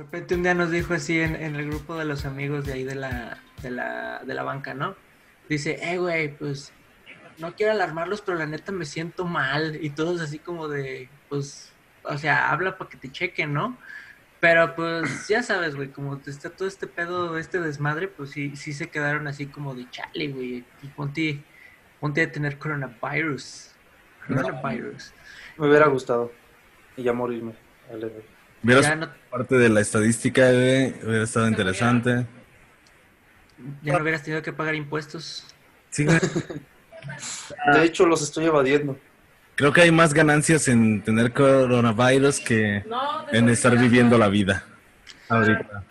repente un día nos dijo así en, en el grupo de los amigos de ahí de la, de la, de la banca, ¿no? Dice, eh, güey, pues no quiero alarmarlos, pero la neta me siento mal. Y todos así como de, pues, o sea, habla para que te chequen, ¿no? Pero pues ya sabes, güey, como está todo este pedo, este desmadre, pues sí, sí se quedaron así como de chale, güey. Y ponte, ponte a tener coronavirus. Coronavirus. Me hubiera gustado. Y ya morirme. Vale. No- parte de la estadística, güey. Hubiera estado interesante. Ya no hubieras tenido que pagar impuestos. Sí. De hecho, los estoy evadiendo. Creo que hay más ganancias en tener coronavirus que en estar viviendo la vida. Ahorita.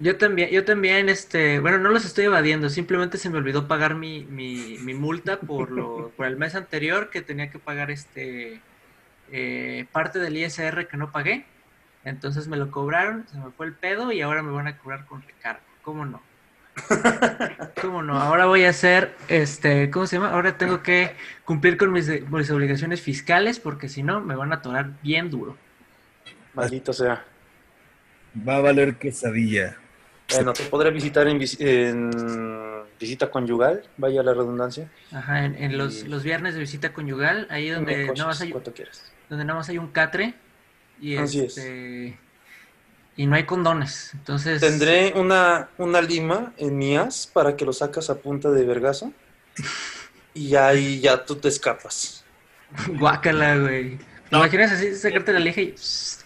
Yo también, yo también, este, bueno, no los estoy evadiendo, simplemente se me olvidó pagar mi, mi, mi multa por lo, por el mes anterior que tenía que pagar este eh, parte del ISR que no pagué. Entonces me lo cobraron, se me fue el pedo y ahora me van a cobrar con recargo. ¿Cómo no? ¿Cómo no? Ahora voy a hacer, este, ¿cómo se llama? Ahora tengo que cumplir con mis, mis obligaciones fiscales porque si no me van a atorar bien duro. Maldito sea. Va a valer quesadilla. Bueno, te podré visitar en, vis- en visita conyugal, vaya la redundancia. Ajá, en, en los, Y- los viernes de visita conyugal, ahí donde más hay, quieras. donde nada más hay un catre y Así es. este y no hay condones. Entonces Tendré una, una lima en mías para que lo sacas a punta de vergazo. Y ahí ya tú te escapas. guácala, güey. ¿Te imaginas así sacarte la lija y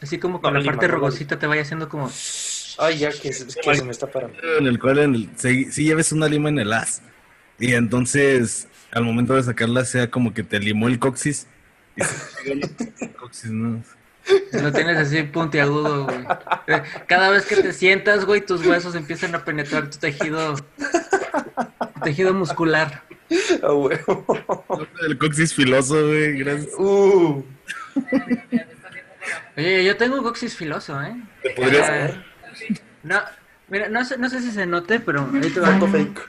así como con No, la lima, parte no, rugosita te vaya haciendo como Ay, ya que, se- que se me está parando. En el cual en el, si, si lleves una lima en el as. Y entonces, al momento de sacarla, sea como que te limó el coxis. Y se el coxis, ¿no? Lo tienes así puntiagudo, güey. Eh, Cada vez que te sientas, güey, tus huesos empiezan a penetrar tu tejido tu tejido muscular. A huevo. El coxis filoso, güey. Gracias. Uh, Oye, yo tengo un coxis filoso, ¿eh? Te podrías- Ah, No, mira, no sé, no sé si se note, pero ahí te va. fake.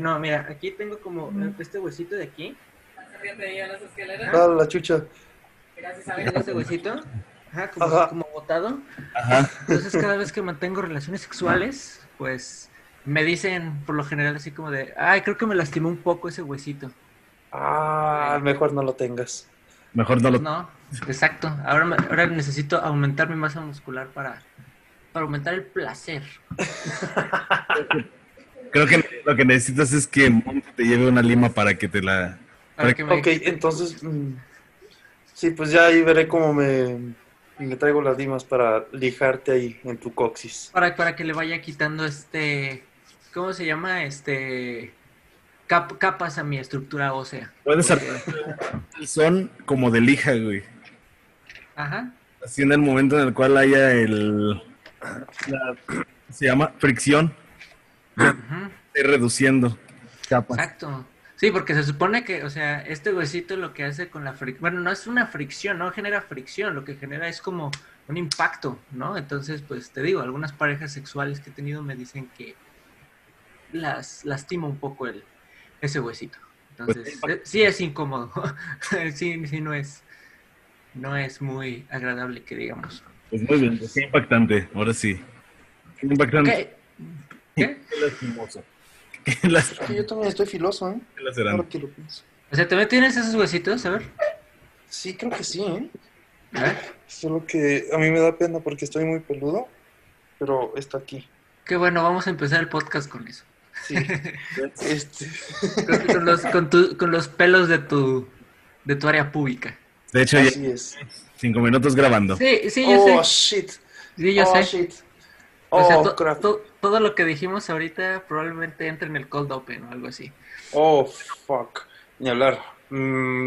No, mira, aquí tengo como este huesito de aquí. Ah, la chucha. ¿Ves este huesito? Ajá, como, Ajá. como botado. Ajá. Entonces, cada vez que mantengo relaciones sexuales, pues me dicen por lo general así como de, ay, creo que me lastimó un poco ese huesito. Ah, mejor no lo tengas. Mejor no lo. No, exacto. Ahora, me- ahora necesito aumentar mi masa muscular para, para aumentar el placer. Creo que lo que necesitas es que te lleve una lima para que te la. Para que me- Ok, entonces. mm, sí, pues ya ahí veré cómo me, me traigo las limas para lijarte ahí en tu coxis. Para, para que le vaya quitando este, ¿cómo se llama? Este, cap- capas a mi estructura ósea. Puedes Porque- armar el son como de lija, güey. Ajá. Así en el momento en el cual haya el. la- se llama fricción. ujú, Ir reduciendo capas. Exacto. Sí, porque se supone que, o sea, este huesito lo que hace con la fricción, bueno, no es una fricción, no genera fricción, lo que genera es como un impacto, ¿no? Entonces, pues te digo, algunas parejas sexuales que he tenido me dicen que las lastima un poco el, ese huesito. Entonces, Pues, sí es incómodo. sí, sí, no es, no es muy agradable que digamos. Pues muy bien, qué impactante. Ahora sí. Qué impactante. ¿Qué? ¿Qué? Qué lastimoso. Las- Que yo también estoy filoso, ¿eh? lacerante. Ahora que lo pienso. O sea, ¿también tienes esos huesitos? A ver. Sí, creo que sí, ¿eh? Solo que a mí me da pena porque estoy muy peludo, pero está aquí. Qué bueno, vamos a empezar el podcast con eso. Sí. este. Con, con los, con, tu- con los pelos de tu, de tu área pública. De hecho, ya Así es. cinco minutos grabando. Sí, sí, yo Oh, sé. shit. Sí, yo oh, sé. shit. O sea, Oh, crap. To- todo lo que dijimos ahorita probablemente entre en el cold open o algo así. Oh, fuck. Ni hablar. Mm,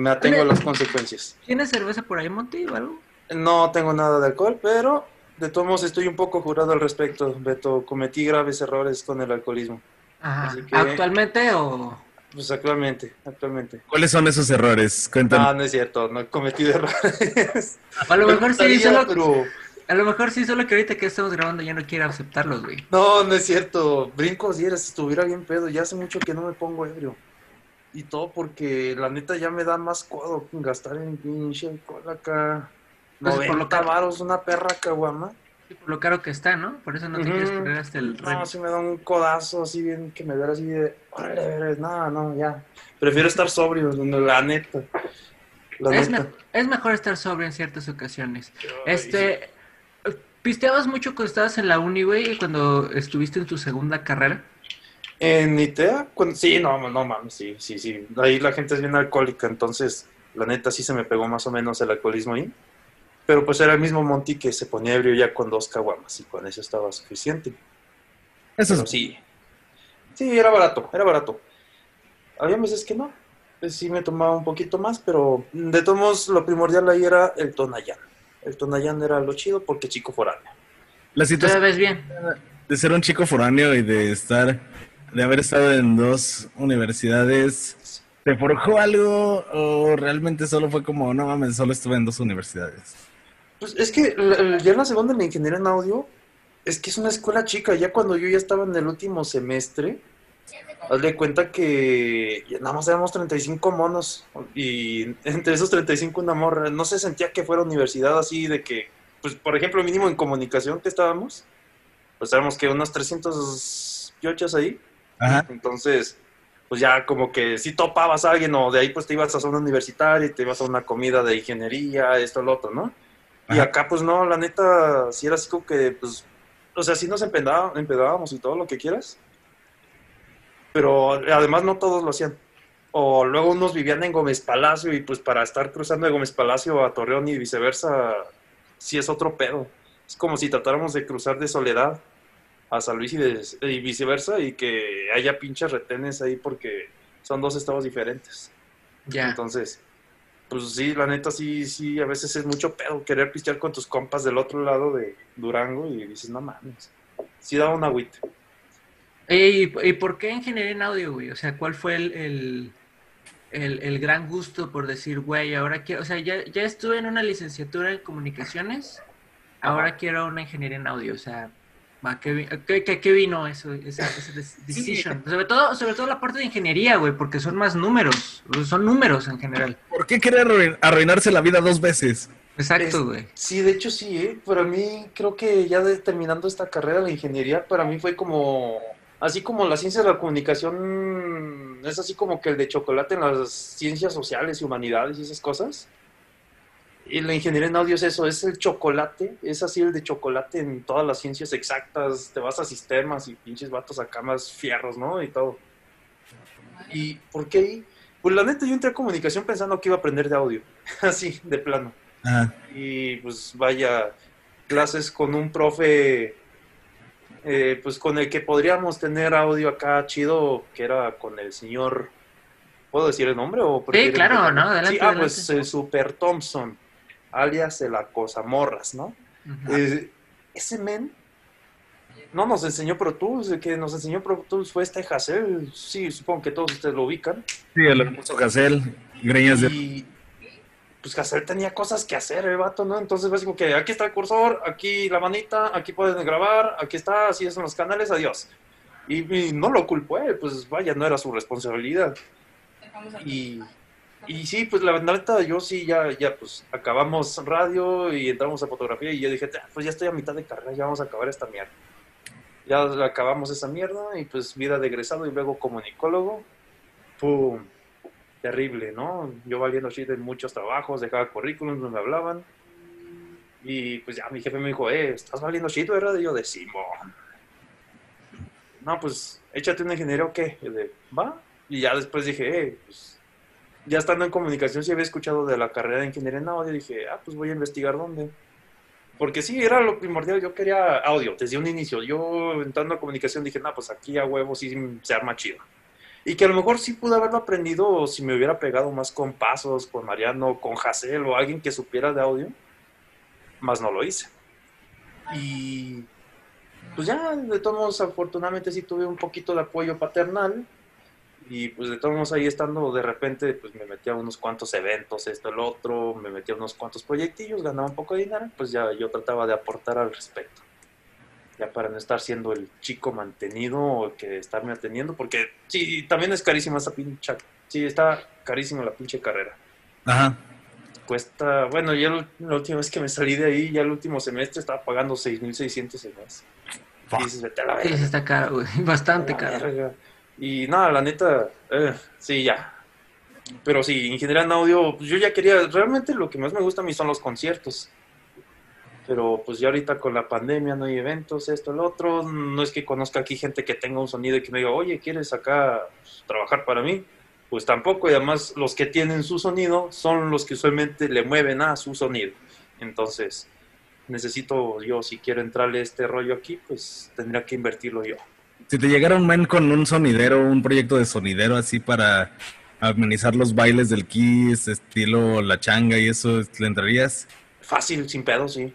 me atengo a las consecuencias. ¿Tienes cerveza por ahí, Monty, o algo? No tengo nada de alcohol, pero de todos modos estoy un poco jurado al respecto, Beto. Cometí graves errores con el alcoholismo. Ajá. Así que- ¿Actualmente o...? Pues actualmente, actualmente. ¿Cuáles son esos errores? Cuéntanos. No, no es cierto, no he cometido errores. A lo mejor sí, solo, pero- a lo mejor sí, solo que ahorita que estamos grabando ya no quiere aceptarlos, güey. No, no es cierto. Brincos dieras si estuviera bien pedo. Ya hace mucho que no me pongo ebrio. Y todo porque la neta ya me da más codo gastar en pinche alcohol acá. Pues, por lo 90 que- varos una perra caguama. Sí, por lo caro que está, ¿no? Por eso no te Ujú. quieres poner hasta el No, remo. si me da un codazo así bien que me da así de. Órale, órale, no, no, ya. Prefiero estar sobrio, la neta. La Es, neta. me- es mejor estar sobrio en ciertas ocasiones. Ay, Este, ¿pisteabas mucho cuando estabas en la uni, güey, cuando estuviste en tu segunda carrera? En ITEA, cuando... sí, no, no mames, sí, sí, sí. Ahí la gente es bien alcohólica, entonces la neta sí se me pegó más o menos el alcoholismo ahí. Pero pues era el mismo Monty que se ponía ebrio ya con dos caguamas y con eso estaba suficiente. Eso Pero es sí. Sí, era barato, era barato. Había meses que no. Pues sí me tomaba un poquito más, pero de todos modos lo primordial ahí era el Tonayán. El Tonayán era lo chido porque chico foráneo. la ¿Te situación ves bien? de ser un chico foráneo y de estar, de haber estado en dos universidades, ¿te forjó algo o realmente solo fue como, no mames, solo estuve en dos universidades? Pues es que ya en la segunda en la ingeniería en audio, es que es una escuela chica. Ya cuando yo ya estaba en el último semestre, hazle cuenta que nada más éramos 35 monos. Y entre esos 35 una morra. No se sentía que fuera universidad así de que, pues por ejemplo, mínimo en comunicación que estábamos, pues éramos que unos 300 piochas ahí. Ajá. Entonces, pues ya como que si topabas a alguien o de ahí pues te ibas a zona universitaria y te ibas a una comida de ingeniería, esto, lo otro, ¿no? Y acá pues no, la neta, sí era así como que, pues, o sea, sí nos empedá- empedábamos y todo lo que quieras, pero además no todos lo hacían. O luego unos vivían en Gómez Palacio y pues para estar cruzando de Gómez Palacio a Torreón y viceversa, sí es otro pedo. Es como si tratáramos de cruzar de Soledad a San Luis y, de- y viceversa y que haya pinches retenes ahí porque son dos estados diferentes. Ya. Entonces, pues sí, la neta sí, sí, a veces es mucho pedo querer pistear con tus compas del otro lado de Durango y dices, no mames. Sí da un agüite. ¿Y, y por qué ingeniería en audio, güey? O sea, ¿cuál fue el, el, el- el gran gusto por decir, güey, ahora quiero, o sea, ya, ya estuve en una licenciatura en comunicaciones, ahora Ajá. quiero una ingeniería en audio, o sea, ¿a qué, a qué- qué- qué vino eso, esa, esa des- decision? Sobre todo, sobre todo la parte de ingeniería, güey, porque son más números, son números en general. ¿Por qué querer arruin- arruinarse la vida dos veces? Exacto, güey. Sí, de hecho sí, ¿eh? Para mí, creo que ya de- terminando esta carrera de ingeniería, para mí fue como, así como la ciencia de la comunicación, es así como que el de chocolate en las ciencias sociales y humanidades y esas cosas. Y la ingeniería en audio es eso, es el chocolate, es así el de chocolate en todas las ciencias exactas, te vas a sistemas y pinches vatos acá más fierros, ¿no? Y todo. ¿Y por qué ahí? Pues la neta yo entré a comunicación pensando que iba a aprender de audio, así, de plano. Ajá. Y pues vaya, clases con un profe, eh, pues con el que podríamos tener audio acá chido, que era con el señor, ¿puedo decir el nombre? O prefieren claro, no, adelante, Sí, ah, adelante. pues el Super Thompson, alias el Acosamorras, ¿no? Eh, ese men no nos enseñó Pro Tools, el que nos enseñó Pro Tools fue este Hassel, sí, supongo que todos ustedes lo ubican. Sí, el hermoso Gacel, greñas de... Y pues Hassel tenía cosas que hacer, el vato, ¿no? Entonces así como que aquí está el cursor, aquí la manita, aquí pueden grabar, aquí está, así son los canales, adiós. Y, y no lo culpó él, pues vaya, no era su responsabilidad. Y, y sí, pues la neta, yo sí, ya, ya, pues acabamos radio y entramos a fotografía y yo dije, "Ah, pues ya estoy a mitad de carrera, ya vamos a acabar esta mierda. Ya acabamos esa mierda y pues vida de egresado y luego comunicólogo. ¡Pum! Terrible, ¿no? Yo valiendo shit en muchos trabajos, dejaba currículums, no me hablaban. Y pues ya mi jefe me dijo, eh, ¿estás valiendo shit, verdad? Y yo de Simón. No, pues échate una ingeniería o qué. Y de, va. Y ya después dije, eh, pues ya estando en comunicación, sí había escuchado de la carrera de ingeniería en audio. Dije, ah, pues voy a investigar dónde. Porque sí, era lo primordial. Yo quería audio desde un inicio. Yo entrando a comunicación dije, no, pues aquí a huevo sí se arma chido. Y que a lo mejor sí pude haberlo aprendido si me hubiera pegado más con Pasos, con Mariano, con Jacel o alguien que supiera de audio. Más no lo hice. Y pues ya, de todos modos, afortunadamente sí tuve un poquito de apoyo paternal. Y pues de todos modos ahí estando, de repente, pues me metí a unos cuantos eventos, esto, el otro, me metí a unos cuantos proyectillos, ganaba un poco de dinero, pues ya yo trataba de aportar al respecto. Ya para no estar siendo el chico mantenido o que estarme atendiendo, porque sí, también es carísima esa pincha, sí, está carísima la pinche carrera. Ajá. cuesta, bueno, ya la última vez que me salí de ahí, ya el último semestre estaba pagando 6.600 el mes. Y dices, vete a la verga. sí está caro, güey. Bastante la caro. verga. Y nada, la neta, eh, sí, ya. Pero sí, ingeniería en audio, pues yo ya quería, realmente lo que más me gusta a mí son los conciertos. Pero pues ya ahorita con la pandemia no hay eventos, esto, el otro. No es que conozca aquí gente que tenga un sonido y que me diga, oye, ¿quieres acá pues, trabajar para mí? Pues tampoco, y además los que tienen su sonido son los que usualmente le mueven a su sonido. Entonces, necesito yo, si quiero entrarle este rollo aquí, pues tendría que invertirlo yo. Si te llegara un men con un sonidero, un proyecto de sonidero así para amenizar los bailes del Kiss, estilo la changa y eso, ¿le entrarías? Fácil, sin pedo, sí.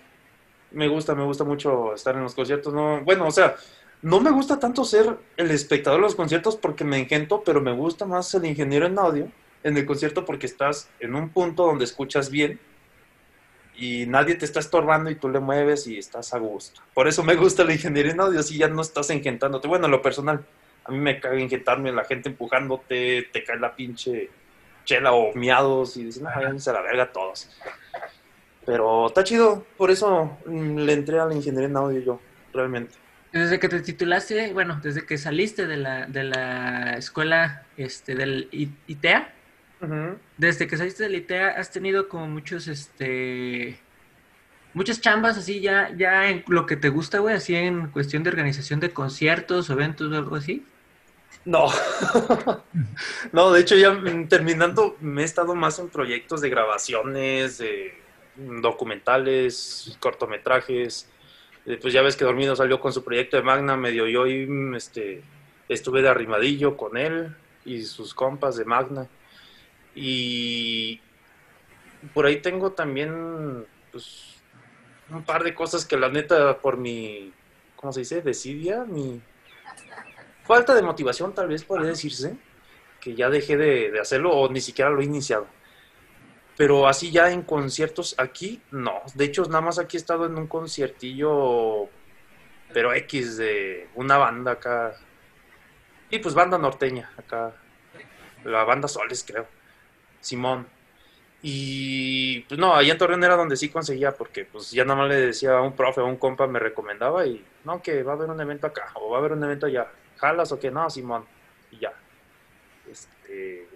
Me gusta, me gusta mucho estar en los conciertos. No, bueno, o sea, no me gusta tanto ser el espectador de los conciertos porque me engento, pero me gusta más el ingeniero en audio en el concierto porque estás en un punto donde escuchas bien y nadie te está estorbando y tú le mueves y estás a gusto. Por eso me gusta la ingeniería en audio, así ya no estás engentándote. Bueno, en lo personal, a mí me caga engentarme, la gente empujándote, te cae la pinche chela o miados y dices, no, váyanse a la verga todos. Pero está chido, por eso mm, le entré a la ingeniería en audio yo, realmente. Desde que te titulaste, bueno, desde que saliste de la, de la escuela este, del ITEA, desde que saliste del ITEA has tenido como muchos, este, muchas chambas así ya, ya en lo que te gusta, güey, así en cuestión de organización de conciertos, o eventos o algo así. No, no, de hecho ya mm, terminando me he estado más en proyectos de grabaciones, de documentales, cortometrajes. Eh, Pues ya ves que Dormido salió con su proyecto de Magna, medio yo mm, este, estuve de arrimadillo con él y sus compas de Magna. Y por ahí tengo también pues, un par de cosas que la neta por mi, ¿cómo se dice? Desidia, mi falta de motivación tal vez podría decirse, que ya dejé de, de hacerlo o ni siquiera lo he iniciado. Pero así ya en conciertos aquí, no. De hecho, nada más aquí he estado en un conciertillo, pero X, de una banda acá. Y pues banda norteña, acá. La banda Soles, creo. Simón. Y pues no, allá en Torreón era donde sí conseguía, porque pues ya nada más le decía a un profe o a un compa, me recomendaba y no, que va a haber un evento acá o va a haber un evento allá. ¿Jalas o qué? No, Simón. Y ya. Este,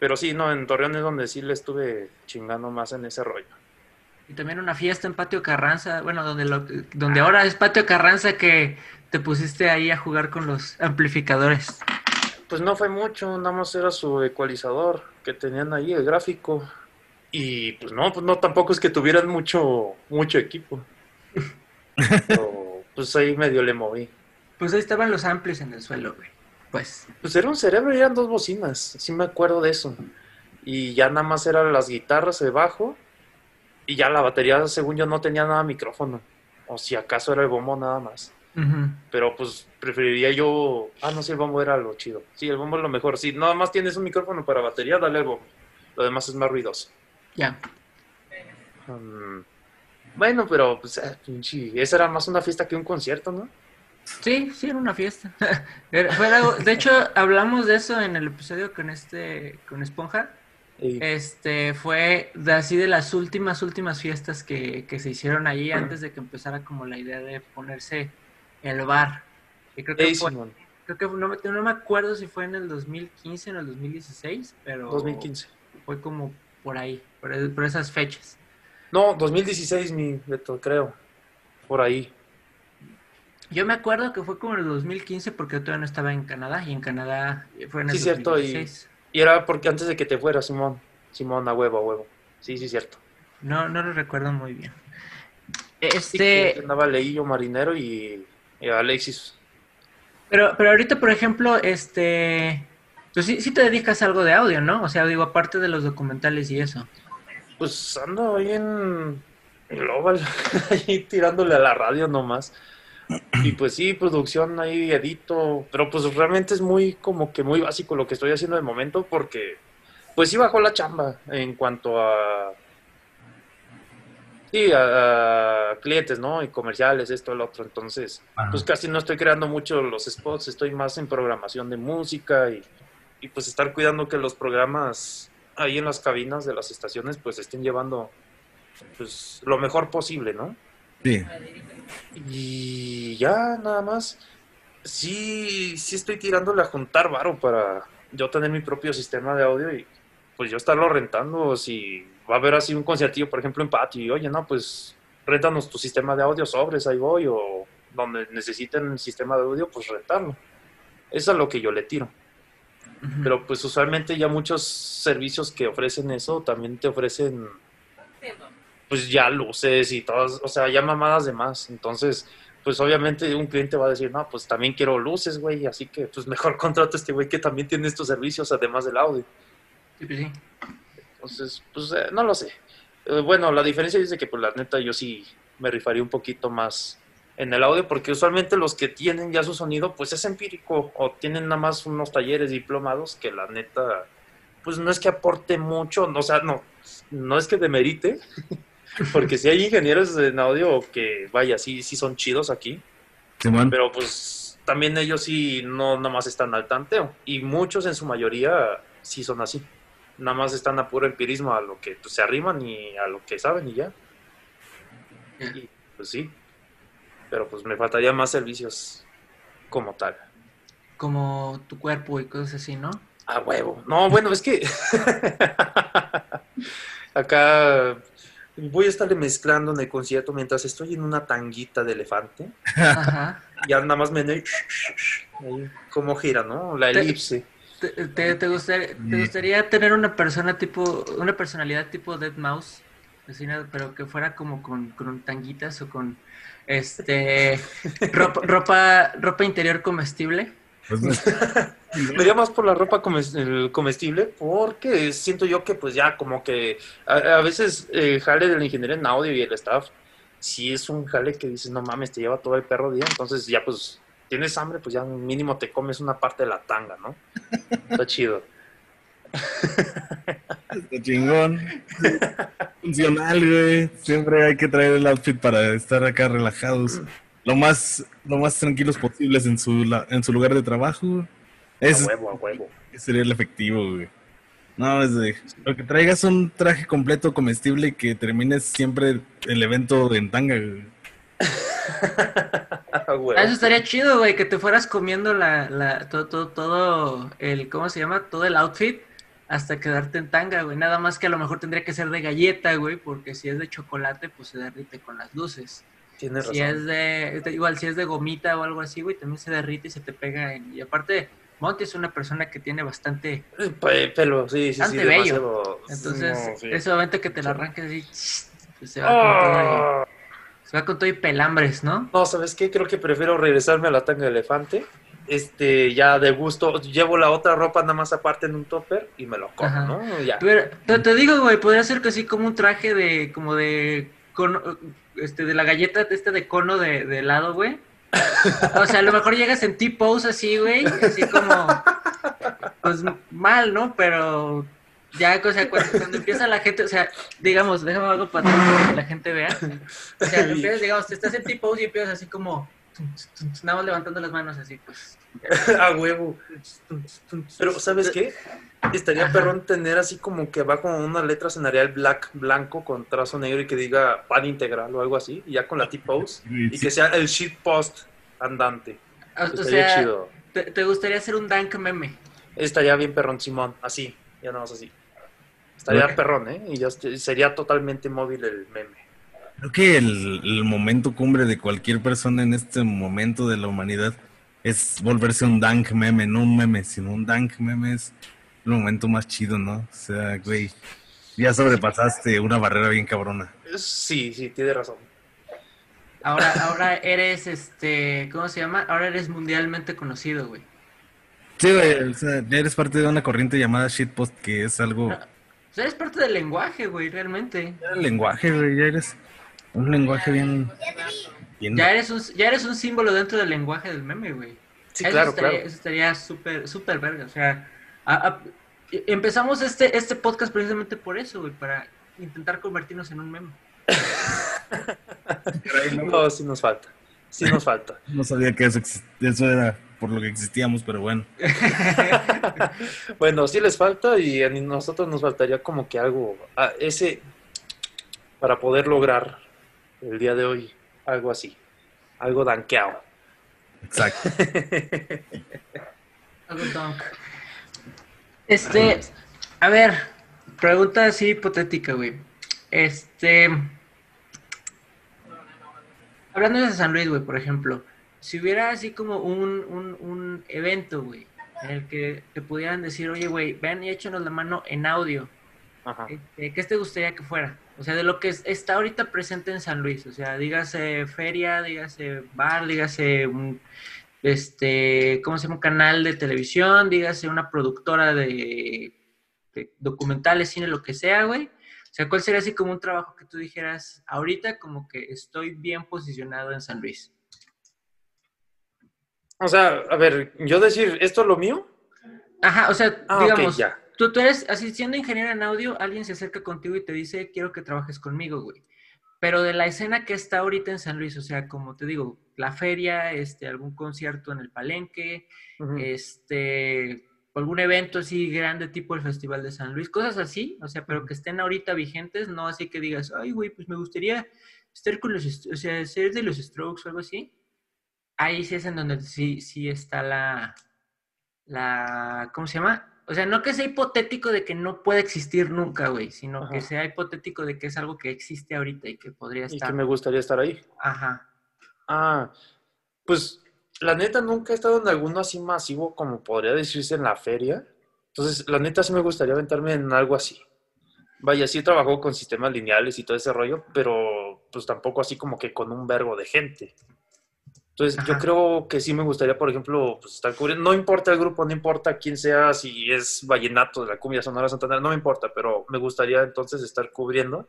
pero sí, no, en Torreón es donde sí le estuve chingando más en ese rollo. Y también una fiesta en Patio Carranza, bueno, donde, lo, donde ahora es Patio Carranza que te pusiste ahí a jugar con los amplificadores. Pues no fue mucho, nada más era su ecualizador que tenían ahí, el gráfico. Y pues no, pues no, tampoco es que tuvieran mucho, mucho equipo. Pero, pues ahí medio le moví. Pues ahí estaban los amplis en el suelo, güey. Pues, Pues era un cerebro y eran dos bocinas, sí me acuerdo de eso. Y ya nada más eran las guitarras de bajo y ya la batería, según yo, no tenía nada de micrófono. O si acaso era el bombo nada más. Pero pues preferiría yo... Ah, no, sí, el bombo era lo chido. Sí, el bombo es lo mejor. Si nada más tienes un micrófono para batería, dale el bombo. Lo demás es más ruidoso. ya. Mm, Bueno, pero pues, eh, pinche, esa era más una fiesta que un concierto, ¿no? Sí, sí, era una fiesta. Era- fue algo- de hecho, hablamos de eso en el episodio con este, con Esponja. Este fue de así de las últimas, últimas fiestas que, que se hicieron ahí antes de que empezara como la idea de ponerse el bar. Y creo que fue, creo que no, no me acuerdo si fue en el 2015 o en el 2016, pero 2015. fue como por ahí, por, esas fechas. No, 2016, mi Beto, creo. Por ahí. Yo me acuerdo que fue como en el 2015 porque yo todavía no estaba en Canadá y en Canadá fue en el Sí, cierto, y- 2016. Y era porque antes de que te fuera, Simón. Simón, a huevo, a huevo. Sí, sí, cierto. No, no lo recuerdo muy bien. Sí, Este, que andaba Leillo Marinero y, y Alexis. pero, pero ahorita, por ejemplo, este, pues sí, sí te dedicas a algo de audio, ¿no? O sea, digo, aparte de los documentales y eso. Pues ando ahí en Global, ahí tirándole a la radio nomás. Y pues sí, producción ahí edito, pero pues realmente es muy como que muy básico lo que estoy haciendo de momento porque pues sí bajó la chamba en cuanto a sí, a, a clientes, ¿no? Y comerciales, esto, el otro. Entonces, Ajá. pues casi no estoy creando mucho los spots, estoy más en programación de música y, y pues estar cuidando que los programas ahí en las cabinas de las estaciones pues estén llevando pues lo mejor posible, ¿no? Sí. Y ya nada más, sí, sí estoy tirándole a juntar varo para yo tener mi propio sistema de audio y pues yo estarlo rentando. Si va a haber así un conciertillo, por ejemplo, en patio, y oye, no, pues réntanos tu sistema de audio sobres, ahí voy, o donde necesiten el sistema de audio, pues rentarlo. Eso es lo que yo le tiro. Pero pues usualmente ya muchos servicios que ofrecen eso también te ofrecen pues ya luces y todas, o sea, ya mamadas de más. Entonces, pues obviamente un cliente va a decir, no, pues también quiero luces, güey, así que pues mejor contrato a este güey que también tiene estos servicios además del audio. Sí, pues sí. Entonces, pues eh, no lo sé. Eh, bueno, la diferencia es de que pues la neta yo sí me rifaría un poquito más en el audio porque usualmente los que tienen ya su sonido pues es empírico o tienen nada más unos talleres diplomados que la neta pues no es que aporte mucho, no, o sea, no, no es que demerite, porque si hay ingenieros en audio que vaya, sí, sí son chidos aquí, Simón. pero pues también ellos sí no nada más están al tanteo y muchos en su mayoría sí son así. Nada más están a puro empirismo a lo que pues, se arriman y a lo que saben y ya. Ya. Y pues sí. Pero pues me faltaría más servicios como tal. Como tu cuerpo y cosas así, ¿no? A huevo. No, bueno, es que acá voy a estarle mezclando en el concierto mientras estoy en una tanguita de elefante. Ajá. Ya nada más me como gira, ¿no? La elipse. ¿Te, te, te gustaría, te Mm. gustaría tener una persona tipo, una personalidad tipo Dead Mouse? Pero que fuera como con, con tanguitas o con este ropa, ropa, ropa interior comestible. Pues, Me iría más por la ropa comestible porque siento yo que pues ya como que a, a veces el jale del ingeniero en audio y el staff si es un jale que dices no mames te lleva todo el perro día entonces ya pues tienes hambre pues ya mínimo te comes una parte de la tanga ¿no? Está chido. Está chingón. Funcional, güey. Siempre hay que traer el outfit para estar acá relajados. Lo más, lo más tranquilos posibles en su, la- en su lugar de trabajo. Ese A huevo, a huevo. sería el efectivo, güey. No, es de. Lo que traigas un traje completo comestible y que termines siempre el evento en tanga, güey. Ah, Eso estaría chido, güey, que te fueras comiendo la, la, todo, todo, todo el, ¿cómo se llama? Todo el outfit hasta quedarte en tanga, güey. Nada más que a lo mejor tendría que ser de galleta, güey, porque si es de chocolate, pues se derrite con las luces. Tienes Si razón. es de, igual si es de gomita o algo así, güey, también se derrite y se te pega. en- y aparte, Monty es una persona que tiene bastante, Eh, pe- Pelo, sí, sí, sí. Bastante bello. demasiado- entonces, No, sí. ese momento que te lo arranques así, pues se va con todo y, Ah. se va con todo y pelambres, ¿no? No, ¿sabes qué? Creo que prefiero regresarme a la tanga de elefante. Este, ya de gusto, llevo la otra ropa nada más aparte en un topper y me lo como, Ajá. ¿no? Ya. Pero te, te digo, güey, podría ser que así como un traje de, como de, cono- este, de la galleta, de este de cono de, de helado, güey. O sea, a lo mejor llegas en T-pose así, güey, así como, pues mal, ¿no? Pero ya, o sea, cuando, cuando empieza la gente, o sea, digamos, déjame algo para atrás para que la gente vea. O sea, empiezas, digamos, te estás en T-pose y empiezas así como, nada más levantando las manos así, pues. a huevo. Pero, ¿sabes qué? Estaría Ajá. perrón tener así como que va con unas letras en Arial black, blanco con trazo negro y que diga pan integral o algo así, y ya con la T-pose, y que sea el shit post andante. O, o Estaría sea, chido. te, te gustaría hacer un dank meme. Estaría bien perrón, Simón, así, ya nada más así. Estaría perrón, ¿eh? Y ya sería totalmente móvil el meme. Creo que el, el momento cumbre de cualquier persona en este momento de la humanidad es volverse un dank meme, no un meme, sino un dank meme es el momento más chido, ¿no? O sea, güey, ya sobrepasaste una barrera bien cabrona. Sí, sí, tiene razón. Ahora, ahora eres, este, ¿cómo se llama? Ahora eres mundialmente conocido, güey. Sí, güey, o sea, ya eres parte de una corriente llamada shitpost que es algo... O sea, eres parte del lenguaje, güey, realmente. Ya el lenguaje, güey, ya eres un lenguaje bien... bien- Ya eres un, ya eres un símbolo dentro del lenguaje del meme, güey. Sí, Eso claro, estaría, claro. Eso estaría súper, súper verga. O sea, a- a- empezamos este, este podcast precisamente por eso, güey, para intentar convertirnos en un meme. No, sí nos falta. Sí nos falta. No sabía que eso, eso era por lo que existíamos, pero bueno. bueno, sí les falta y a nosotros nos faltaría como que algo, ese, para poder lograr el día de hoy, algo así, algo danqueado. Exacto. algo. Este, a ver, pregunta así hipotética, güey. Este, hablando de San Luis, güey, por ejemplo, si hubiera así como un, un, un evento, güey, en el que te pudieran decir, oye, güey, ven y échanos la mano en audio. Ajá. Este, ¿Qué te gustaría que fuera? O sea, de lo que está ahorita presente en San Luis. O sea, dígase feria, dígase bar, dígase un, este, ¿cómo se llama? Un canal de televisión, dígase una productora de, de documentales, cine, lo que sea, güey. O sea, ¿cuál sería así como un trabajo que tú dijeras ahorita como que estoy bien posicionado en San Luis? O sea, a ver, yo decir, ¿esto es lo mío? Ajá, o sea, ah, digamos, Tú, tú eres, así siendo ingeniero en audio, alguien se acerca contigo y te dice, quiero que trabajes conmigo, güey. Pero de la escena que está ahorita en San Luis, o sea, como te digo, la feria, este, algún concierto en el Palenque, este, algún evento así grande tipo el Festival de San Luis, cosas así, o sea, pero que estén ahorita vigentes, no así que digas, ay, güey, pues me gustaría estar con los, o sea, ser de los Strokes o algo así ahí sí es en donde sí, sí está la, la, ¿cómo se llama? O sea, no que sea hipotético de que no pueda existir nunca, güey, sino que sea hipotético de que es algo que existe ahorita y que podría estar. Y que me gustaría estar ahí. Ajá. Ah, pues la neta nunca he estado en alguno así masivo como podría decirse en la feria. Entonces, la neta sí me gustaría aventarme en algo así. Vaya, sí trabajó con sistemas lineales y todo ese rollo, pero pues tampoco así como que con un verbo de gente. Entonces, yo creo que sí me gustaría, por ejemplo, pues, estar cubriendo, no importa el grupo, no importa quién sea, si es Vallenato de la Cumbia Sonora Santander, no me importa, pero me gustaría entonces estar cubriendo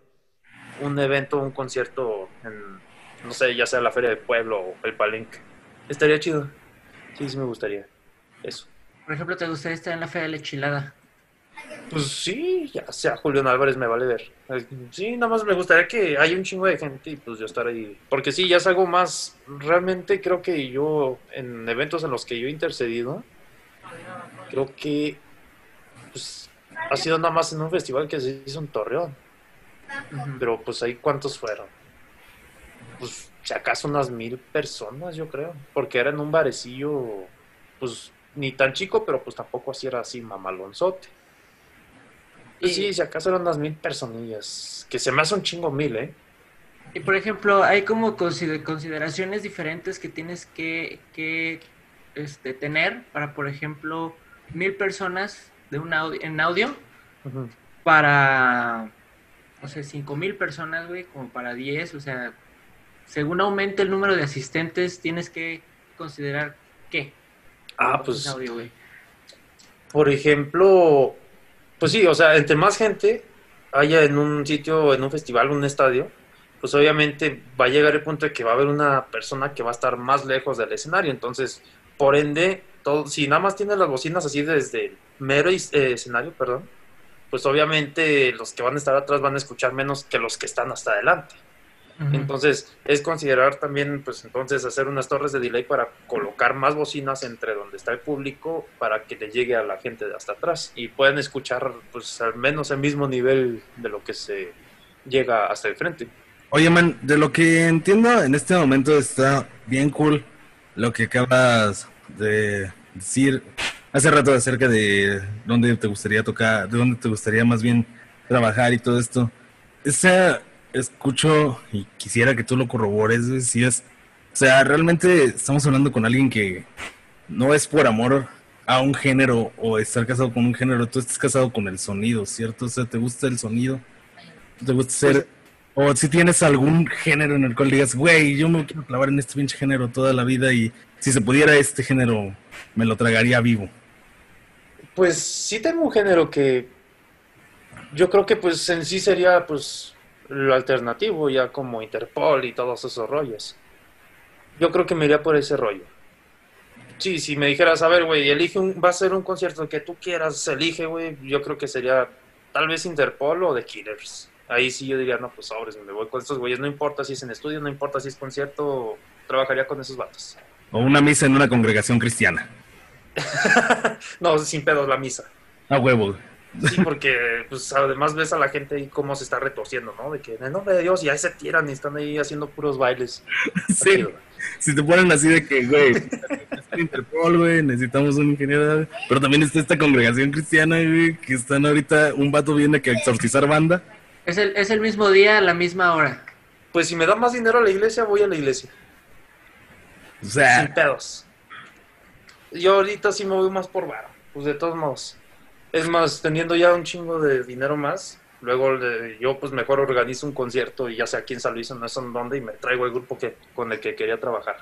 un evento, un concierto en, no sé, ya sea la Feria del Pueblo o el Palenque. Estaría chido. Sí, sí me gustaría. Eso. Por ejemplo, ¿te gustaría estar en la Feria de la Chilada? Pues sí, ya sea Julián Álvarez me vale ver. Sí, nada más me gustaría que haya un chingo de gente y pues yo estar ahí. Porque sí, ya es algo más. Realmente creo que yo, en eventos en los que yo he intercedido, creo que pues, ha sido nada más en un festival que se hizo en Torreón. Pero pues ahí cuántos fueron. Pues si acaso unas mil personas, yo creo. Porque era en un barecillo, pues ni tan chico, pero pues tampoco así era así mamalonzote. Pues sí, si acaso eran unas mil personillas, que se me hace un chingo mil, ¿eh? Y por ejemplo, hay como consideraciones diferentes que tienes que, que este, tener para, por ejemplo, mil personas de un audio, en audio para, no sé, cinco mil personas, güey, como para diez, o sea, según aumente el número de asistentes, tienes que considerar qué. Ah, pues. Audio, güey. Por ejemplo, pues sí, o sea, entre más gente haya en un sitio, en un festival, un estadio, pues obviamente va a llegar el punto de que va a haber una persona que va a estar más lejos del escenario. Entonces, por ende, todo, si nada más tiene las bocinas así desde el mero eh, escenario, perdón, pues obviamente los que van a estar atrás van a escuchar menos que los que están hasta adelante. Entonces, es considerar también, pues entonces, hacer unas torres de delay para colocar más bocinas entre donde está el público para que le llegue a la gente de hasta atrás y puedan escuchar, pues al menos el mismo nivel de lo que se llega hasta el frente. Oye, man, de lo que entiendo en este momento está bien cool lo que acabas de decir hace rato acerca de dónde te gustaría tocar, de dónde te gustaría más bien trabajar y todo esto. Esa escucho y quisiera que tú lo corrobores, si es, o sea, realmente estamos hablando con alguien que no es por amor a un género o estar casado con un género, tú estás casado con el sonido, ¿cierto? O sea, ¿te gusta el sonido? ¿Te gusta ser... O si tienes algún género en el cual digas, güey, yo me quiero clavar en este pinche género toda la vida y si se pudiera este género, me lo tragaría vivo. Pues sí tengo un género que yo creo que pues en sí sería pues lo alternativo, ya como Interpol y todos esos rollos. Yo creo que me iría por ese rollo. Sí, si me dijeras, a ver, güey, elige un, va a ser un concierto que tú quieras, elige, güey, yo creo que sería tal vez Interpol o The Killers. Ahí sí yo diría, no, pues sobres, me voy con estos güeyes, no importa si es en estudio, no importa si es concierto, trabajaría con esos vatos. O una misa en una congregación cristiana. no, sin pedos la misa. A huevo. Sí, porque pues además ves a la gente ahí cómo se está retorciendo, ¿no? De que en el nombre de Dios ya se tiran y están ahí haciendo puros bailes. Sí. Si te ponen así de que, güey, Interpol, güey, necesitamos un ingeniero. Pero también está esta congregación cristiana, güey, que están ahorita, un vato viene que exorcizar banda. Es el, es el mismo día, a la misma hora. Pues si me da más dinero a la iglesia, voy a la iglesia. O sea. Sin pedos. Yo ahorita sí me voy más por varo. Pues de todos modos. Es más, teniendo ya un chingo de dinero más, luego yo pues mejor organizo un concierto y ya sea aquí en San Luis o no sé en dónde y me traigo el grupo que con el que quería trabajar.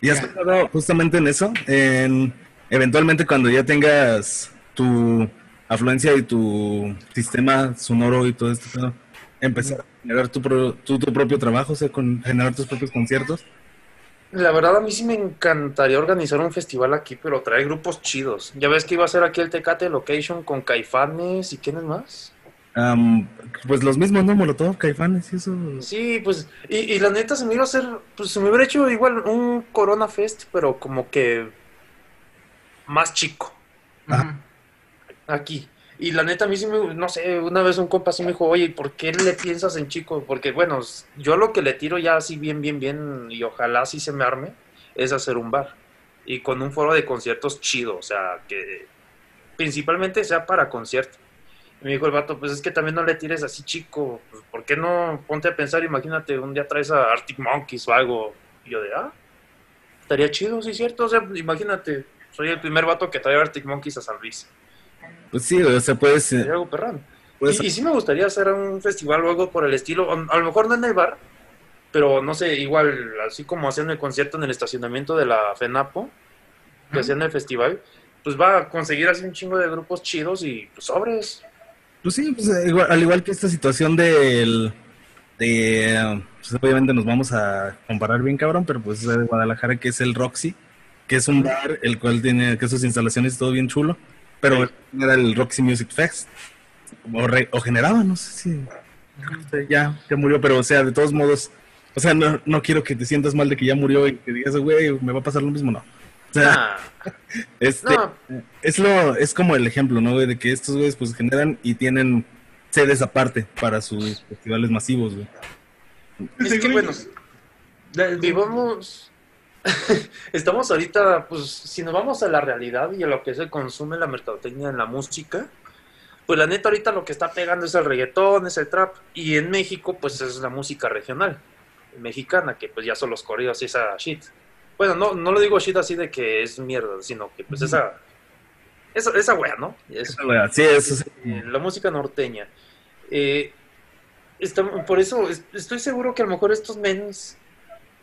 ¿Y has pensado justamente en eso? En eventualmente cuando ya tengas tu afluencia y tu sistema sonoro y todo esto, empezar a generar tu, tu, tu propio trabajo, o sea, con generar tus propios conciertos. La verdad, a mí sí me encantaría organizar un festival aquí, pero traer grupos chidos. Ya ves que iba a ser aquí el Tecate Location con Caifanes y quiénes más. pues los mismos, ¿no? Molotov, Caifanes y eso. Sí, pues, y, la neta se me iba a hacer, pues se me hubiera hecho igual un Corona Fest, pero como que más chico. Aquí. Y la neta, a mí sí me, no sé, una vez un compa sí me dijo, oye, ¿por qué le piensas en chico? Porque, bueno, yo lo que le tiro ya así bien, bien, bien, y ojalá así se me arme, es hacer un bar. Y con un foro de conciertos chido, o sea, que principalmente sea para concierto. Y me dijo el vato, pues es que también no le tires así chico, pues, ¿por qué no? Ponte a pensar, imagínate, un día traes a Arctic Monkeys o algo. Y yo de, ah, estaría chido, sí, cierto, o sea, imagínate, soy el primer vato que trae a Arctic Monkeys a San Luis. Pues sí, o sea, puede ser. algo perrón. Y, sí me gustaría hacer un festival o algo por el estilo. A, lo mejor no en el bar, pero no sé, igual, así como haciendo el concierto en el estacionamiento de la FENAPO, que hacían el festival, pues va a conseguir así un chingo de grupos chidos y pues sobres. Pues sí, pues, al igual que esta situación del. De, pues obviamente nos vamos a comparar bien cabrón, pero pues de Guadalajara que es el Roxy, que es un bar el cual tiene que sus instalaciones todo bien chulo pero era el Roxy Music Fest. O, generaba, no sé si. ya, ya murió, pero o sea, de todos modos. O sea, no, no quiero que te sientas mal de que ya murió y que digas, güey, me va a pasar lo mismo, no. O sea, este, es lo, es como el ejemplo, ¿no, güey? De que estos güeyes pues generan y tienen sedes aparte para sus festivales masivos, güey. Es que bueno, vivamos estamos ahorita, pues, si nos vamos a la realidad y a lo que se consume la mercadotecnia en la música, pues la neta ahorita lo que está pegando es el reggaetón, es el trap, y en México, pues es la música regional, mexicana, que pues ya son los corridos y esa shit. Bueno, no, no lo digo shit así de que es mierda, sino que pues esa, esa, esa wea, ¿no? esa wea, sí, eso eh, La música norteña. Eh, por eso estoy seguro que a lo mejor estos menos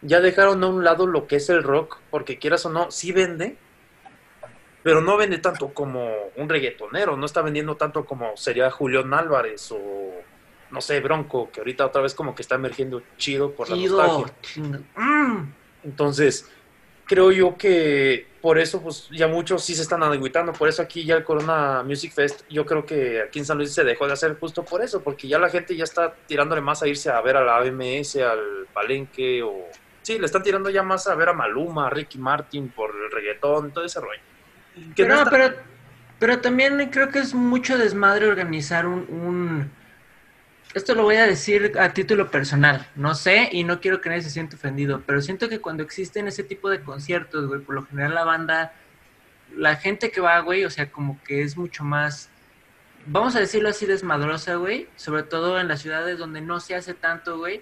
ya dejaron a un lado lo que es el rock, porque quieras o no, sí vende, pero no vende tanto como un reggaetonero, no está vendiendo tanto como sería Julián Álvarez o no sé, Bronco, que ahorita otra vez como que está emergiendo chido por la nostalgia. Mm. Entonces, creo yo que por eso pues ya muchos sí se están agüitando, por eso aquí ya el Corona Music Fest, yo creo que aquí en San Luis se dejó de hacer justo por eso, porque ya la gente ya está tirándole más a irse a ver a la AMS, al Palenque o Sí, le están tirando ya más a ver a Maluma, a Ricky Martin por el reggaetón, todo ese rollo. pero, pero, pero también creo que es mucho desmadre organizar un, Esto lo voy a decir a título personal, no sé y no quiero que nadie se sienta ofendido, pero siento que cuando existen ese tipo de conciertos, güey, por lo general la banda, la gente que va, güey, o sea, como que es mucho más, vamos a decirlo así, desmadrosa, güey, sobre todo en las ciudades donde no se hace tanto, güey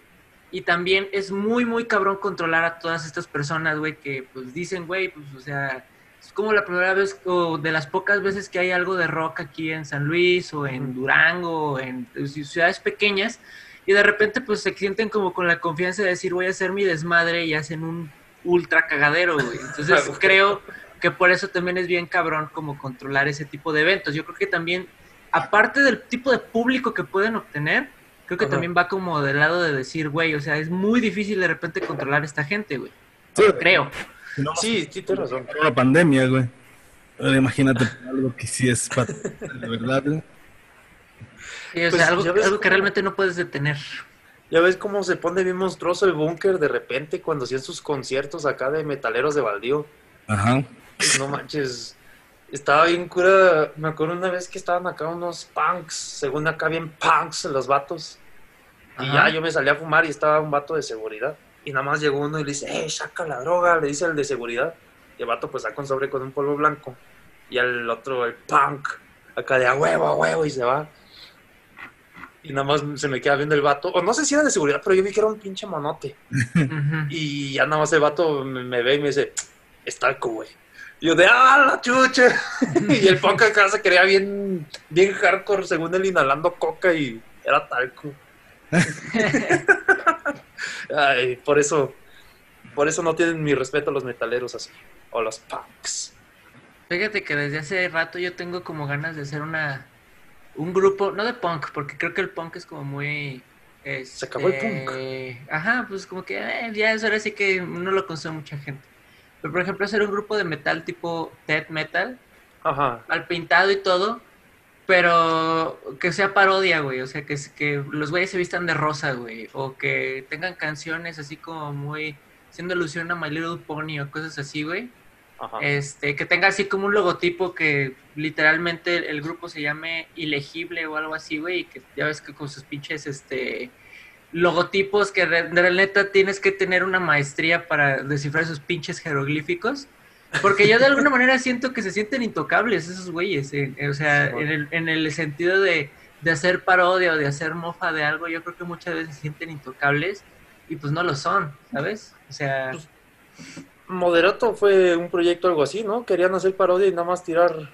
y también es muy, muy cabrón controlar a todas estas personas, güey, que pues dicen, güey, pues o sea, es como la primera vez o de las pocas veces que hay algo de rock aquí en San Luis o en Durango o en ciudades pequeñas y de repente pues se sienten como con la confianza de decir voy a hacer mi desmadre y hacen un ultra cagadero, güey. Entonces creo que por eso también es bien cabrón como controlar ese tipo de eventos. Yo creo que también, aparte del tipo de público que pueden obtener, creo que también va como del lado de decir, güey, o sea, es muy difícil de repente controlar a esta gente, güey. Sí, creo. sí, sí, tienes razón. Una pandemia, güey. Imagínate algo que sí es de verdad, güey. Sí, o sea, pues, algo, algo que realmente no puedes detener. Ya ves cómo se pone bien monstruoso el búnker de repente cuando hacían sus conciertos acá de metaleros de baldío. Ajá. No manches. Estaba bien cura. Me acuerdo una vez que estaban acá unos punks, según acá bien punks los vatos. Y ya yo me salí a fumar y estaba un vato de seguridad. Y nada más llegó uno y le dice, eh, saca la droga, le dice al de seguridad. Y el vato pues saca un sobre con un polvo blanco. Y al otro, el punk, acá de a huevo, a huevo, y se va. Y nada más se me queda viendo el vato. O no sé si era de seguridad, pero yo vi que era un pinche monote. Y ya nada más el vato me, me ve y me dice, es talco, güey. Y yo de, ¡ah, la chucha! y el punk acá se creía bien, bien hardcore, según él inhalando coca y era talco. Ay, por eso, por eso no tienen mi respeto los metaleros así, o los punks. Fíjate que desde hace rato yo tengo como ganas de hacer una un grupo, no de punk, porque creo que el punk es como muy Se acabó el punk. este, Ajá, pues como que eh, ya eso ahora sí que no lo consume mucha gente. Pero por ejemplo hacer un grupo de metal tipo death metal, Ajá, al pintado y todo, pero que sea parodia, güey, o sea, que, que los güeyes se vistan de rosa, güey, o que tengan canciones así como muy haciendo alusión a My Little Pony o cosas así, güey. ajá. Este, que tenga así como un logotipo que literalmente el grupo se llame ilegible o algo así, güey, y que ya ves que con sus pinches este logotipos que de, de la neta tienes que tener una maestría para descifrar esos pinches jeroglíficos. Porque yo de alguna manera siento que se sienten intocables esos güeyes, eh, eh, o sea, Sí, bueno. en el, en el sentido de, de hacer parodia o de hacer mofa de algo, yo creo que muchas veces se sienten intocables y pues no lo son, ¿sabes? O sea... Pues, Moderato fue un proyecto algo así, ¿no? Querían hacer parodia y nada más tirar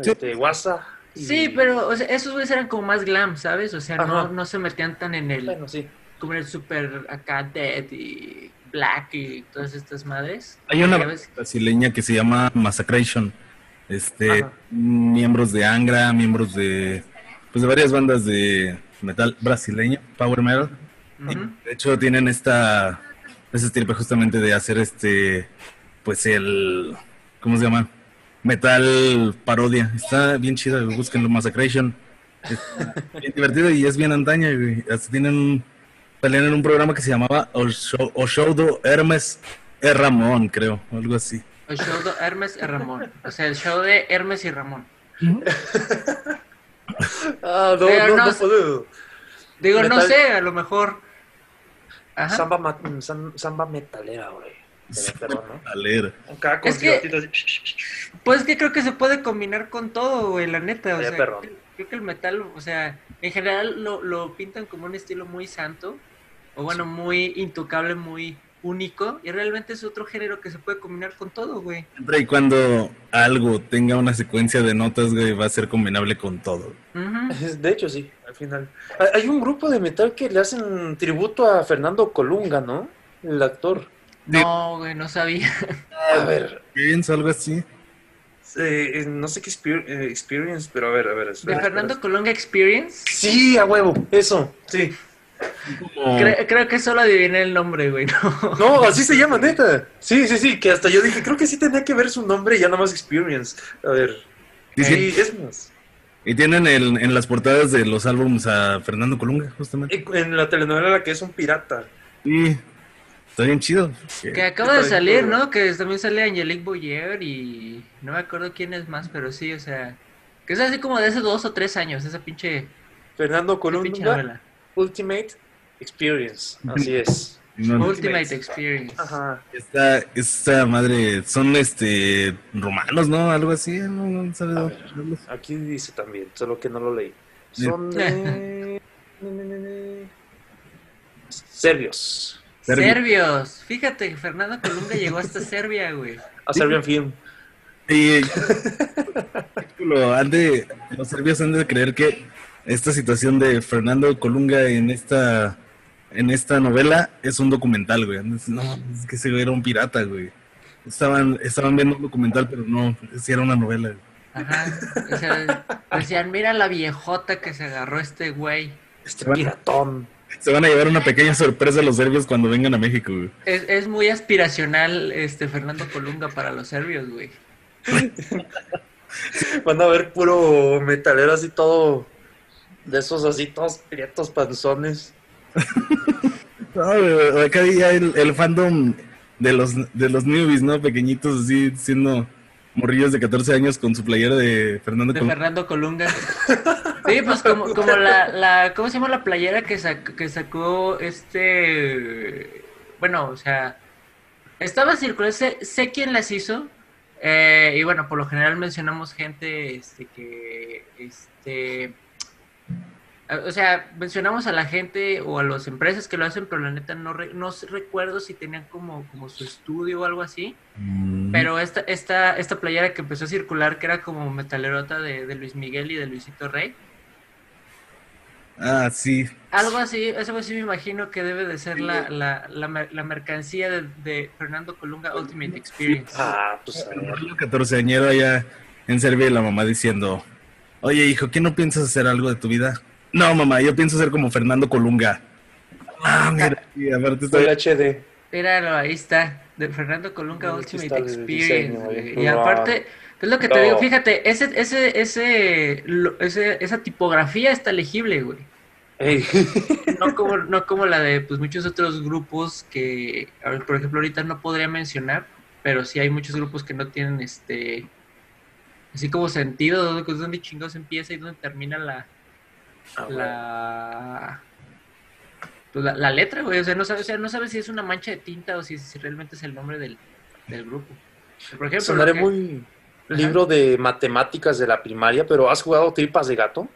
Sí. este, WhatsApp. y- Sí, pero o sea, esos güeyes eran como más glam, ¿sabes? O sea, no, no se metían tan en el, Bueno, sí. como en el super acá Dead y Black y todas estas madres. Hay una brasileña que se llama Massacration. Este, Ajá. miembros de Angra, miembros de, pues de varias bandas de metal brasileño, power metal. De hecho, tienen esta, ese estirpe justamente de hacer este, pues el, ¿cómo se llama? Metal parodia. Está bien chido, búsquenlo, Massacration. Está bien divertido y es bien antaña, güey. Hasta tienen un, salían en un programa que se llamaba O Show, o Show do Hermes e Ramón, creo, algo así. El show de Hermes y Ramón. O sea, el show de Hermes y Ramón. Ah, no, Pero no, no no sé- puedo. Digo, no sé, a lo mejor. Ajá. Samba, ma- sam- samba metalera, güey. ¿no? Acá con Es que-. Pues que creo que se puede combinar con todo, güey, la neta. O sea, creo que el metal, o sea, en general lo, lo pintan como un estilo muy santo, o bueno, muy intocable, muy único, y realmente es otro género que se puede combinar con todo, güey. Siempre y cuando algo tenga una secuencia de notas, güey, va a ser combinable con todo. De hecho, sí, al final. Hay- un grupo de metal que le hacen tributo a Fernando Colunga, ¿no? El actor. No, güey, no sabía. A ver, Pienso algo así. eh, no sé qué eh, experience, pero a ver, a ver. ¿De espera, Fernando espera. Colunga Experience? Sí, a huevo, eso, sí. Como- Cre- creo que solo adiviné el nombre, güey, ¿no? No, así se llama, neta. Sí, sí, sí, que hasta yo dije, creo que sí tenía que ver su nombre y ya nada más experience. A ver. Dice- Sí, es más. Y tienen el- en las portadas de los álbumes a Fernando Colunga, justamente. En la telenovela la que es un pirata. Sí, está bien chido. Que acaba de salir. ¿no? Que también sale Angelique Boyer y no me acuerdo quién es más, pero sí, o sea, que es así como de hace dos o tres años, esa pinche, Fernando esa pinche Colunga, novela. Ultimate Experience. Así es. No, no. Ultimate Experience. Ajá. Esta, esta madre, son este romanos, ¿no? Algo así, no, no sabe dónde- ver. Aquí dice también, solo que no lo leí. Son de... Serbios. Serbia. Serbios. Fíjate, que Fernando Colunga llegó hasta Serbia, güey. A Serbian Film. Han de, los serbios han de creer que esta situación de Fernando Colunga en esta en esta novela es un documental, güey. No, es que ese güey era un pirata, güey. Estaban, estaban viendo un documental, pero no, sí era una novela. güey. Ajá. O sea, decían, mira la viejota que se agarró este güey. Este piratón. Se van a llevar una pequeña sorpresa los serbios cuando vengan a México, güey. Es, es muy aspiracional este Fernando Colunga para los serbios, güey. Van a ver puro metalero así todo. De esos así todos prietos panzones. No, acá ya el, el fandom de los, de los newbies, ¿no? Pequeñitos, así, siendo morrillos de 14 años con su playera de Fernando De Colunga. Fernando Colunga. Sí, pues como, como la, la, ¿cómo se llama la playera que, sac- que sacó este, bueno, o sea, estaba circulando, sé, sé quién las hizo, eh, y bueno, por lo general mencionamos gente, este, que, este, o sea, mencionamos a la gente o a las empresas que lo hacen, pero la neta no, re- no recuerdo si tenían como, como su estudio o algo así. Mm, Pero esta, esta, esta playera que empezó a circular, que era como metalerota de, de Luis Miguel y de Luisito Rey, Ah, sí. algo así, algo así me imagino que debe de ser la, la, la, la mercancía de, de Fernando Colunga Ultimate Experience. Ah, pues a El 14 allá en Serbia y la mamá diciendo, oye hijo, ¿qué no piensas hacer algo de tu vida? No, mamá, yo pienso ser como Fernando Colunga. Ah, mira, y aparte está Soy HD. Míralo, ahí está, de Fernando Colunga Ultimate Experience. diseño, güey. Y No. aparte, es lo que te No. digo, fíjate, ese, ese, ese, lo- ese, esa tipografía está legible, güey. Ey. No como, no como la de pues muchos otros grupos que, por ejemplo, ahorita no podría mencionar, pero sí hay muchos grupos que no tienen este así como sentido, ¿dónde, dónde chingados empieza y dónde termina la Ah, la, pues, la, la letra, güey. O sea, no sabes, o sea, no sabes si es una mancha de tinta o si, si realmente es el nombre del, del grupo. Por ejemplo, Sonaré que- muy libro de matemáticas de la primaria, pero ¿has jugado tripas de gato?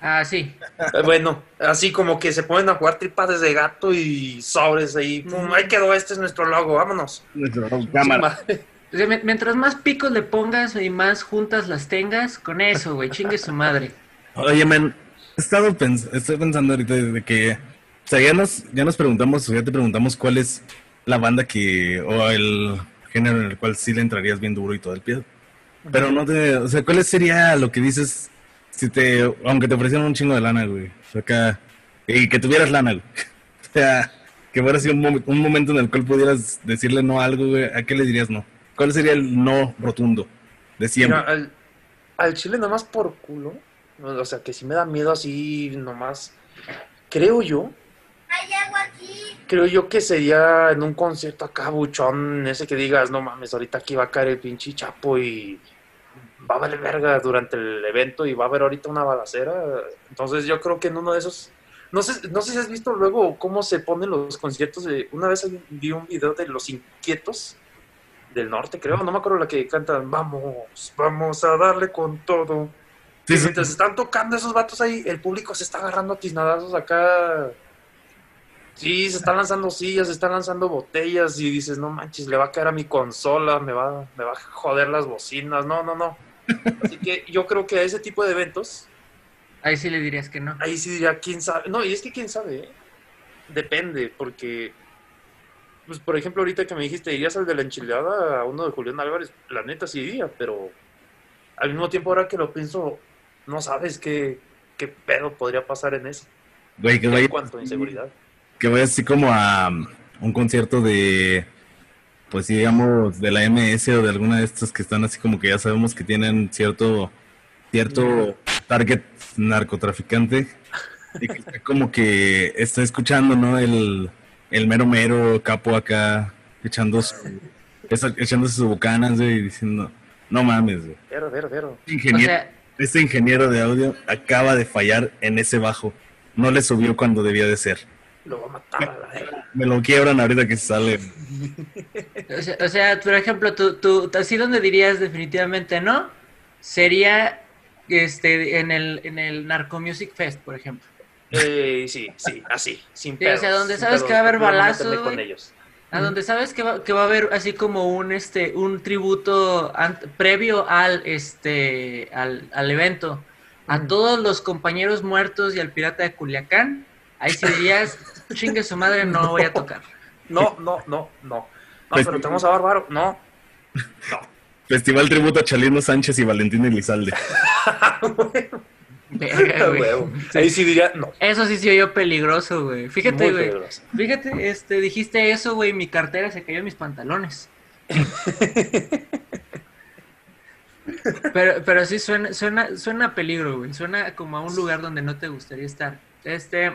Ah, sí. Eh, Bueno, así como que se ponen a jugar tripas de gato y sobres ahí. Pum, ahí quedó, este es nuestro logo, vámonos. nuestra cámara. O sea, mi- mientras más picos le pongas y más juntas las tengas, con eso, güey, chingue su madre. Oye, he estado pens- estoy pensando ahorita de que, o sea, ya nos, ya nos preguntamos, o ya te preguntamos cuál es la banda que, o el género en el cual sí le entrarías bien duro y todo el pie. Pero no te, o sea, ¿cuál sería lo que dices si te, aunque te ofrecieran un chingo de lana, güey? O sea, acá, y que tuvieras lana, güey. O sea, que fuera así un, mom- un momento en el cual pudieras decirle no a algo, güey, ¿a qué le dirías no? ¿Cuál sería el no rotundo de siempre? Mira, al, al chile nomás por culo. O sea, que si me da miedo así nomás. Creo yo. Hay agua aquí. Creo yo que sería en un concierto acá buchón, ese que digas, no mames, ahorita aquí va a caer el pinche chapo y va a valer verga durante el evento y va a haber ahorita una balacera. Entonces yo creo que en uno de esos... No sé, no sé si has visto luego cómo se ponen los conciertos. De, una vez vi un video de Los Inquietos del Norte, creo. No me acuerdo la que cantan, vamos, vamos a darle con todo. Sí, sí. mientras están tocando esos vatos ahí, el público se está agarrando a tiznadazos acá. Sí, se están lanzando sillas, se están lanzando botellas y dices, no manches, le va a caer a mi consola, me va, me va a joder las bocinas. No, no, no. Así que yo creo que a ese tipo de eventos, Ahí sí le dirías que no. ahí sí diría, quién sabe. No, y es que quién sabe, ¿eh? Depende, porque, pues por ejemplo, ahorita que me dijiste, irías al de la enchilada, a uno de Julián Álvarez, la neta sí iría, pero al mismo tiempo ahora que lo pienso, no sabes qué, qué pedo podría pasar en eso, Güey, que en vaya, cuanto a inseguridad. que vaya así como a um, un concierto de, pues digamos, de la MS o de alguna de estas que están así como que ya sabemos que tienen cierto, cierto target narcotraficante y que está como que está escuchando, ¿no? El, el mero mero capo acá echando su, echándose su bocanas, güey, y diciendo, no mames, güey. Vero, vero, vero. O Ingeniero, sea, este ingeniero de audio acaba de fallar en ese bajo. No le subió cuando debía de ser. Lo va a matar a la. Me lo quiebran ahorita que sale. o sea, o sea, por ejemplo, tú, tú, así donde dirías definitivamente no, sería este en el, en el Narco Music Fest, por ejemplo. Eh, sí, sí, así, sin Sí, o sea, donde sin sabes pedos, que va a haber balazos, con ellos. A donde sabes que va, que va a haber así como un este un tributo previo al este al, al evento a Mm. todos los compañeros muertos y al pirata de Culiacán, ahí sí dirías, chingue su madre, no voy a tocar. No, no, no, no. No, Pues- pero tenemos a Bárbaro. No. Festival tributo a Chalino Sánchez y Valentín Elizalde. Verga, güey. Huevo. Ahí sí diría, no. Eso sí se oyó peligroso, güey. Fíjate, Muy güey. peligroso. Fíjate, este, dijiste eso, güey, mi cartera se cayó en mis pantalones. Pero, pero sí suena, suena, suena a peligro, güey. Suena como a un lugar donde no te gustaría estar. Este,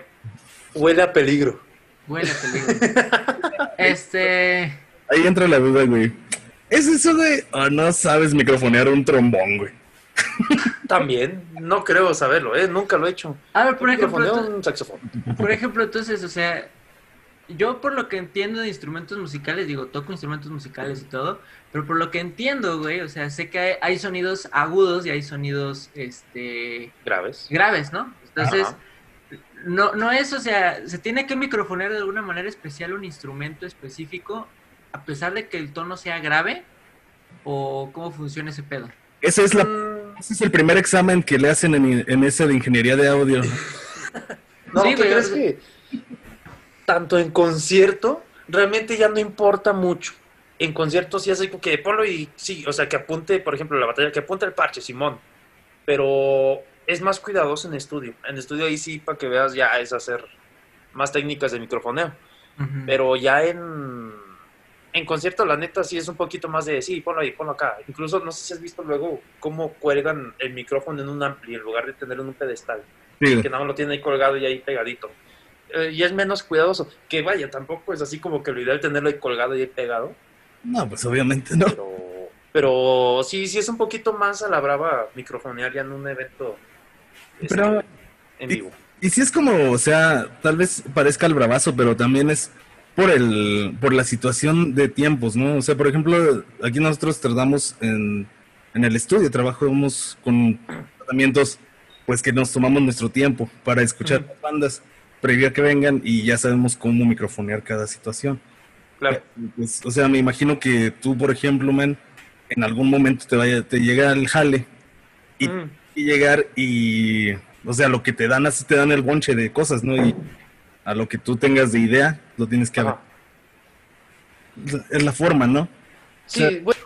Huele a peligro. Huele a peligro. este. Ahí entra la duda, güey. ¿Es eso de o no sabes microfonear un trombón, güey? También, no creo saberlo, ¿eh? Nunca lo he hecho. A ver, por ejemplo, un saxofón. Por ejemplo, entonces, o sea, yo por lo que entiendo de instrumentos musicales, digo, toco instrumentos musicales y todo, pero por lo que entiendo, güey, o sea, sé que hay, hay sonidos agudos y hay sonidos, este, Graves. graves, ¿no? Entonces, Ajá. no, no es, o sea, se tiene que microfonear de alguna manera especial un instrumento específico, a pesar de que el tono sea grave, o cómo funciona ese pedo. Ese es, la, Mm, ese es el primer examen que le hacen en, en ese de ingeniería de audio. No, Sí, ¿qué güey, crees o sea- que tanto en concierto realmente ya no importa mucho? En concierto sí hace como que ponlo y sí, o sea, que apunte, por ejemplo, la batalla, que apunte el parche, Simón. Pero es más cuidadoso en estudio. En estudio ahí sí, para que veas, ya es hacer más técnicas de microfoneo. Pero ya en, en concierto, la neta, sí es un poquito más de, sí, ponlo ahí, ponlo acá. Incluso, no sé si has visto luego cómo cuelgan el micrófono en un ampli en lugar de tenerlo en un pedestal Sí, que nada más lo tiene ahí colgado y ahí pegadito. Eh, y es menos cuidadoso. Que vaya, tampoco es así como que lo ideal tenerlo ahí colgado y ahí pegado. No, pues obviamente no. Pero, pero sí, sí es un poquito más a la brava microfonear ya en un evento este, en vivo. Y si es como, o sea, tal vez parezca el bravazo, pero también es por el, por la situación de tiempos, ¿no? O sea, por ejemplo, aquí nosotros tratamos en, en el estudio, trabajamos con tratamientos, pues que nos tomamos nuestro tiempo para escuchar las bandas previo a que vengan y ya sabemos cómo microfonear cada situación. Claro. Pues, o sea, me imagino que tú, por ejemplo, man, en algún momento te vaya, te llega el jale y Mm, y llegar y, o sea, lo que te dan, así te dan el bonche de cosas, ¿no? Y a lo que tú tengas de idea, lo tienes que ajá. Es la forma, ¿no? Sí, O sea- bueno.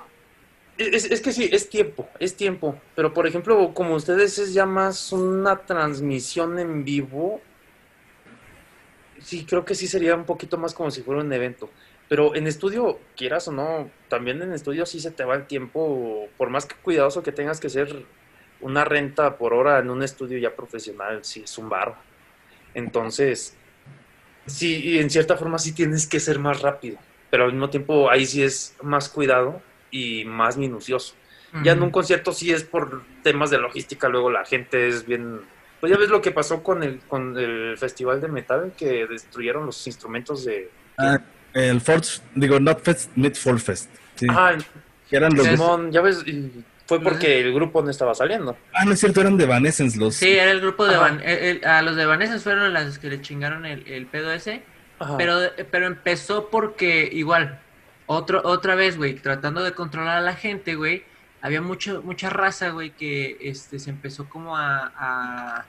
Es, es que sí, es tiempo, es tiempo. Pero por ejemplo, como ustedes es ya más una transmisión en vivo, sí, creo que sí sería un poquito más como si fuera un evento. Pero en estudio, quieras o no, también en estudio sí se te va el tiempo, por más que cuidadoso que tengas que ser una renta por hora en un estudio ya profesional, sí es un bar. Entonces, sí, y en cierta forma sí tienes que ser más rápido, pero al mismo tiempo ahí sí es más cuidado y más minucioso. Ya en un concierto sí es por temas de logística, luego la gente es bien... Pues ya ves lo que pasó con el, con el festival de metal, que destruyeron los instrumentos de... Ah, el Forge, digo, not Fest, Mid Fall Fest. Sí, Ah, eran los Simón, ya ves, y fue porque el grupo no estaba saliendo. Ah, no es cierto, eran de Evanescence los. Sí, era el grupo de. Van, el- el- a los de Vanessa fueron las que le chingaron el, el pedo ese, Ajá. pero, pero empezó porque igual, otro, otra vez, güey, tratando de controlar a la gente, güey, había mucho, mucha raza, güey, que este, se empezó como a, a,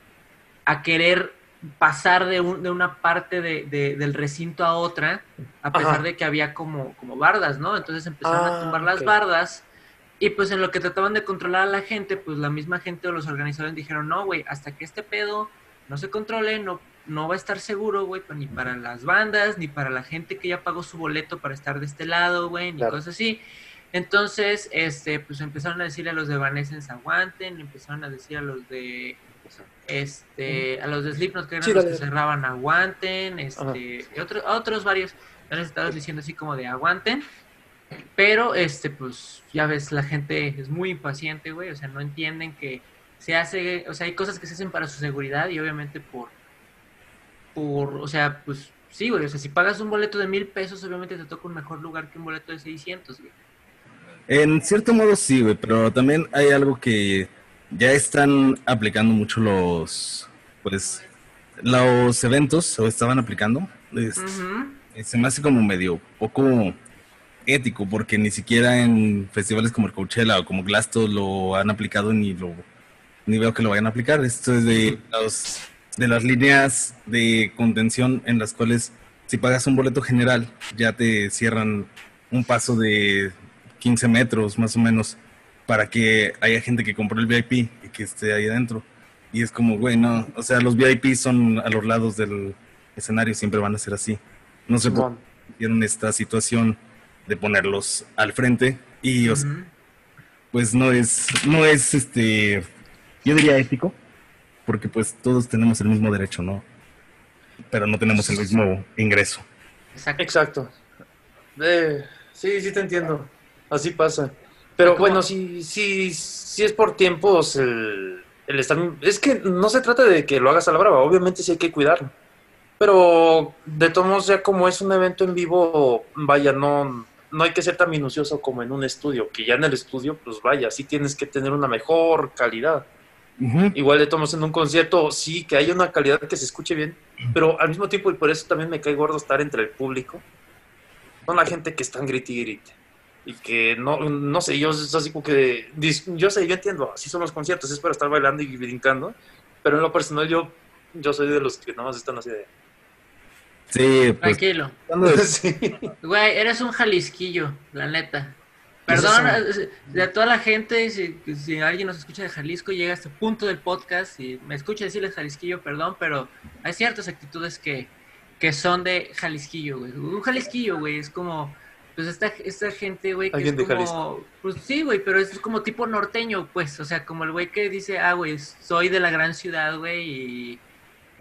a querer pasar de, un- de una parte de, de- del recinto a otra, a pesar Ajá. de que había como, como bardas, ¿no? Entonces empezaron Ah, a tumbar las bardas. Y pues en lo que trataban de controlar a la gente, pues la misma gente o los organizadores dijeron, no, güey, hasta que este pedo no se controle, no, no va a estar seguro, güey, ni para las bandas, ni para la gente que ya pagó su boleto para estar de este lado, güey, ni Claro. cosas así. Entonces, este, pues empezaron a decirle a los de Evanescence aguanten, empezaron a decir a los de este, a los de Slipknot que eran Sí, los que cerraban aguanten, este, y otros, a otros varios, les estabas diciendo así como de aguanten, pero este, pues, ya ves, la gente es muy impaciente, güey, o sea, no entienden que se hace, o sea, hay cosas que se hacen para su seguridad y obviamente por, por, o sea, pues, sí, güey, o sea, si pagas un boleto de mil pesos, obviamente te toca un mejor lugar que un boleto de 600, güey. En cierto modo sí, güey, pero también hay algo que ya están aplicando mucho los, pues, los eventos, o estaban aplicando. Es- Ujú. Se me hace como medio poco ético, porque ni siquiera en festivales como el Coachella o como Glasto lo han aplicado ni lo ni veo que lo vayan a aplicar. Esto es de los de las líneas de contención en las cuales si pagas un boleto general ya te cierran un paso de 15 metros más o menos para que haya gente que compró el VIP y que esté ahí adentro. Y es como, güey, no, o sea, los VIP son a los lados del escenario, siempre van a ser así. No sé por qué hicieron esta situación de ponerlos al frente y o sea, Ujú. pues no es, no es este, yo diría ético, porque pues todos tenemos el mismo derecho, ¿no? pero no tenemos el mismo ingreso. Exacto. Exacto. Eh, sí, sí te entiendo. Así pasa. Pero ¿Cómo? bueno, si, si, si es por tiempos el, el estar... Es que no se trata de que lo hagas a la brava, obviamente sí hay que cuidarlo. Pero de todos modos, ya como es un evento en vivo, vaya, no, no hay que ser tan minucioso como en un estudio, que ya en el estudio, pues vaya, sí tienes que tener una mejor calidad. Igual de todos modos, en un concierto, sí, que haya una calidad que se escuche bien, pero al mismo tiempo, y por eso también me cae gordo estar entre el público, son la gente que están grite y grite. Y que no, no sé, yo es así como que, yo sé, yo entiendo, así son los conciertos, es para estar bailando y brincando, pero en lo personal yo, yo soy de los que nada más están así de... Sí, pues Tranquilo. Sí. Güey, eres un jalisquillo, la neta. Perdón eh, de a toda la gente, si, si alguien nos escucha de Jalisco, llega a este punto del podcast y me escucha decirles Jalisquillo, perdón, pero hay ciertas actitudes que, que son de Jalisquillo, güey. Un Jalisquillo, güey, es como, pues esta, esta gente, güey, que es como, pues sí, güey, pero es como tipo norteño, pues, o sea, como el güey que dice, ah, güey, soy de la gran ciudad, güey, y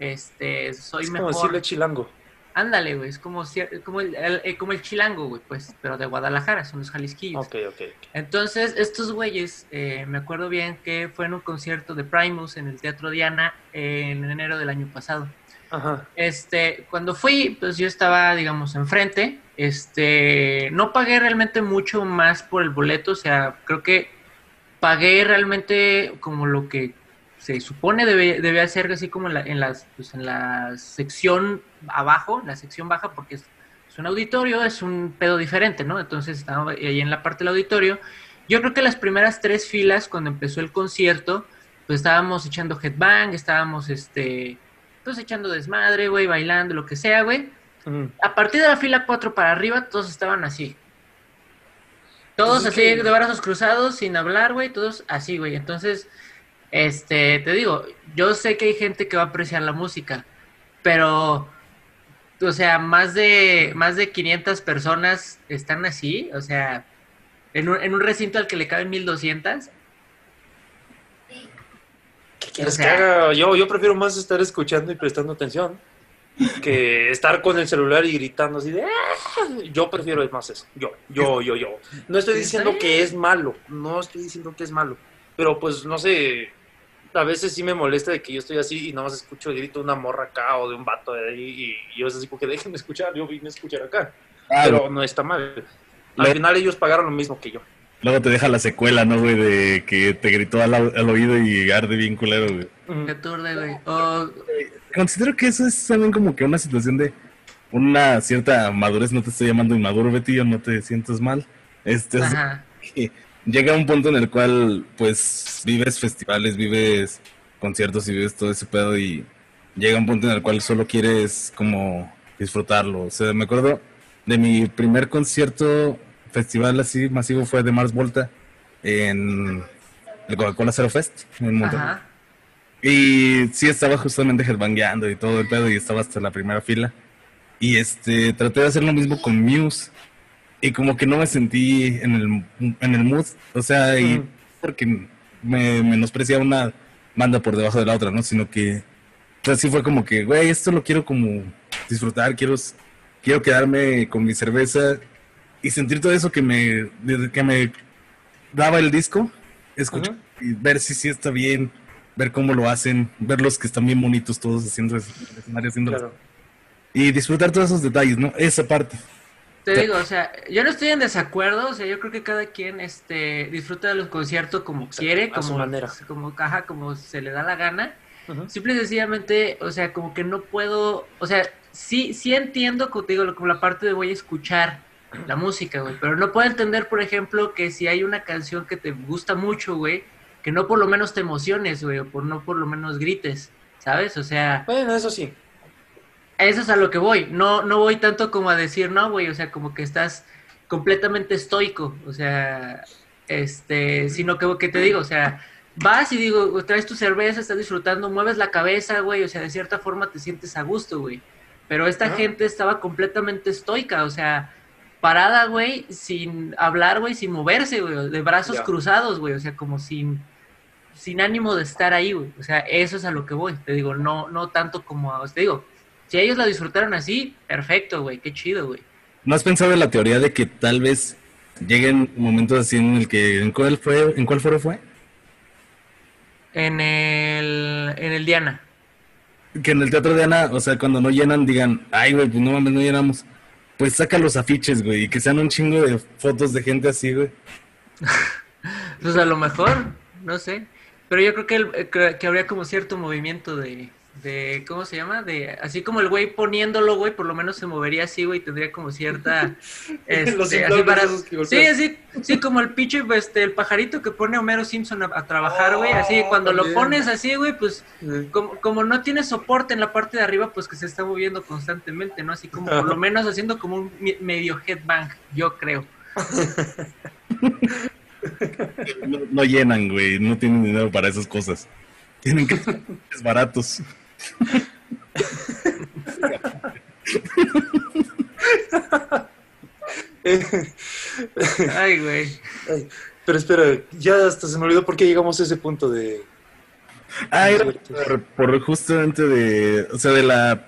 este, soy Es como mejor. decirle chilango. Ándale, güey, es como, como, el, el- eh, como el chilango, güey, pues, pero de Guadalajara, son los jalisquillos. Ok, ok. ok. Entonces, estos güeyes, eh, me acuerdo bien que fue en un concierto de Primus en el Teatro Diana en enero del año pasado. Ajá. Este, cuando fui, pues yo estaba, digamos, enfrente. Este, no pagué realmente mucho más por el boleto, o sea, creo que pagué realmente como lo que se supone debe, debe hacer, así como en la, en las, pues en la sección abajo, la sección baja, porque es, es un auditorio, es un pedo diferente, ¿no? Entonces estaba ahí en la parte del auditorio. Yo creo que las primeras tres filas, cuando empezó el concierto, pues estábamos echando headbang, estábamos, este, pues echando desmadre, güey, bailando, lo que sea, güey. A partir de la fila 4 para arriba, todos estaban así. Todos Pues es así, que- de brazos cruzados, sin hablar, güey, todos así, güey. Entonces, este, te digo, yo sé que hay gente que va a apreciar la música, pero, o sea, más de, más de 500 personas están así, o sea, en un, en un recinto al que le caben 1200. ¿Qué quieres O sea- que haga? Yo, yo prefiero más estar escuchando y prestando atención que estar con el celular y gritando así de... "Ah". Yo prefiero más eso. Yo, yo, yo, yo. No estoy diciendo que es malo. No estoy diciendo que es malo. Pero pues no sé... A veces sí me molesta de que yo estoy así y nada más escucho el grito de una morra acá o de un vato de ahí y yo es así como que déjenme escuchar, yo vine a escuchar acá. Pero no está mal. Al Le- final ellos pagaron lo mismo que yo. Luego te deja la secuela, ¿no, güey? De que te gritó al, al oído y arde bien culero, güey. Que aturde, güey. O- Considero que eso es también como que una situación de una cierta madurez. No te estoy llamando inmaduro, Betty, yo no te sientas mal. Este, es ajá. que llega un punto en el cual, pues, vives festivales, vives conciertos y vives todo ese pedo y llega un punto en el cual solo quieres como disfrutarlo. O sea, me acuerdo de mi primer concierto festival así masivo fue de Mars Volta en el Coca-Cola Zero Fest en Monterrey. Ajá. Y sí estaba justamente headbangueando y todo el pedo y estaba hasta la primera fila. Y este traté de hacer lo mismo con Muse y como que no me sentí en el, en el mood, o sea, y Ujú. porque me menosprecia una banda por debajo de la otra, ¿no? Sino que o sea, sí fue como que, güey, esto lo quiero como disfrutar, quiero quiero quedarme con mi cerveza y sentir todo eso que me que me daba el disco, escuchar y ver si sí está bien, ver cómo lo hacen, ver los que están bien bonitos todos haciendo escenario, haciendo las- Claro. y disfrutar todos esos detalles, ¿no? Esa parte. Te digo, o sea, yo no estoy en desacuerdo, o sea, yo creo que cada quien este disfruta de los conciertos como Exacto, quiere, como manera. como caja, como se le da la gana. Ujú. Simple y sencillamente, o sea, como que no puedo, o sea, sí sí entiendo digo, como la parte de voy a escuchar la música, güey, pero no puedo entender, por ejemplo, que si hay una canción que te gusta mucho, güey, que no por lo menos te emociones, güey, o por no por lo menos grites, ¿sabes? O sea, Bueno, eso sí. Eso es a lo que voy. No, no voy tanto como a decir, no, güey, o sea, como que estás completamente estoico, o sea, este, sino que, que te digo, o sea, vas y digo, traes tu cerveza, estás disfrutando, mueves la cabeza, güey, o sea, de cierta forma te sientes a gusto, güey. Pero esta gente estaba completamente estoica, o sea, parada, güey, sin hablar, güey, sin moverse, güey, de brazos cruzados, güey, o sea, como sin sin ánimo de estar ahí, güey. O sea, eso es a lo que voy. Te digo, no no tanto como, a- te digo, Si ellos la disfrutaron así, perfecto, güey, qué chido, güey. ¿No has pensado en la teoría de que tal vez lleguen momentos así en el que en cuál fue, en cuál foro fue? En el, en el Diana. Que en el teatro de Ana, o sea, cuando no llenan, digan, ay, güey, pues no mames, no llenamos. Pues saca los afiches, güey, y que sean un chingo de fotos de gente así, güey. Pues a lo mejor, no sé. Pero yo creo que, el- eh, que, que habría como cierto movimiento de, de, ¿cómo se llama? De, así como el güey poniéndolo, güey, por lo menos se movería así, güey, tendría como cierta... este, Los así para- sí, así, sí, como el pinche, este, el pajarito que pone a Homero Simpson a, a trabajar, güey, así, Oh, cuando lo pones así, güey, pues como, como no tiene soporte en la parte de arriba, pues que se está moviendo constantemente, ¿no? Así como por lo menos haciendo como un medio headbang, yo creo. No, no llenan, güey, no tienen dinero para esas cosas. Tienen que ser baratos. Ay, güey. Ay, pero espera, ya hasta se me olvidó por qué llegamos a ese punto de... Ah, era por, por justamente de, o sea, de la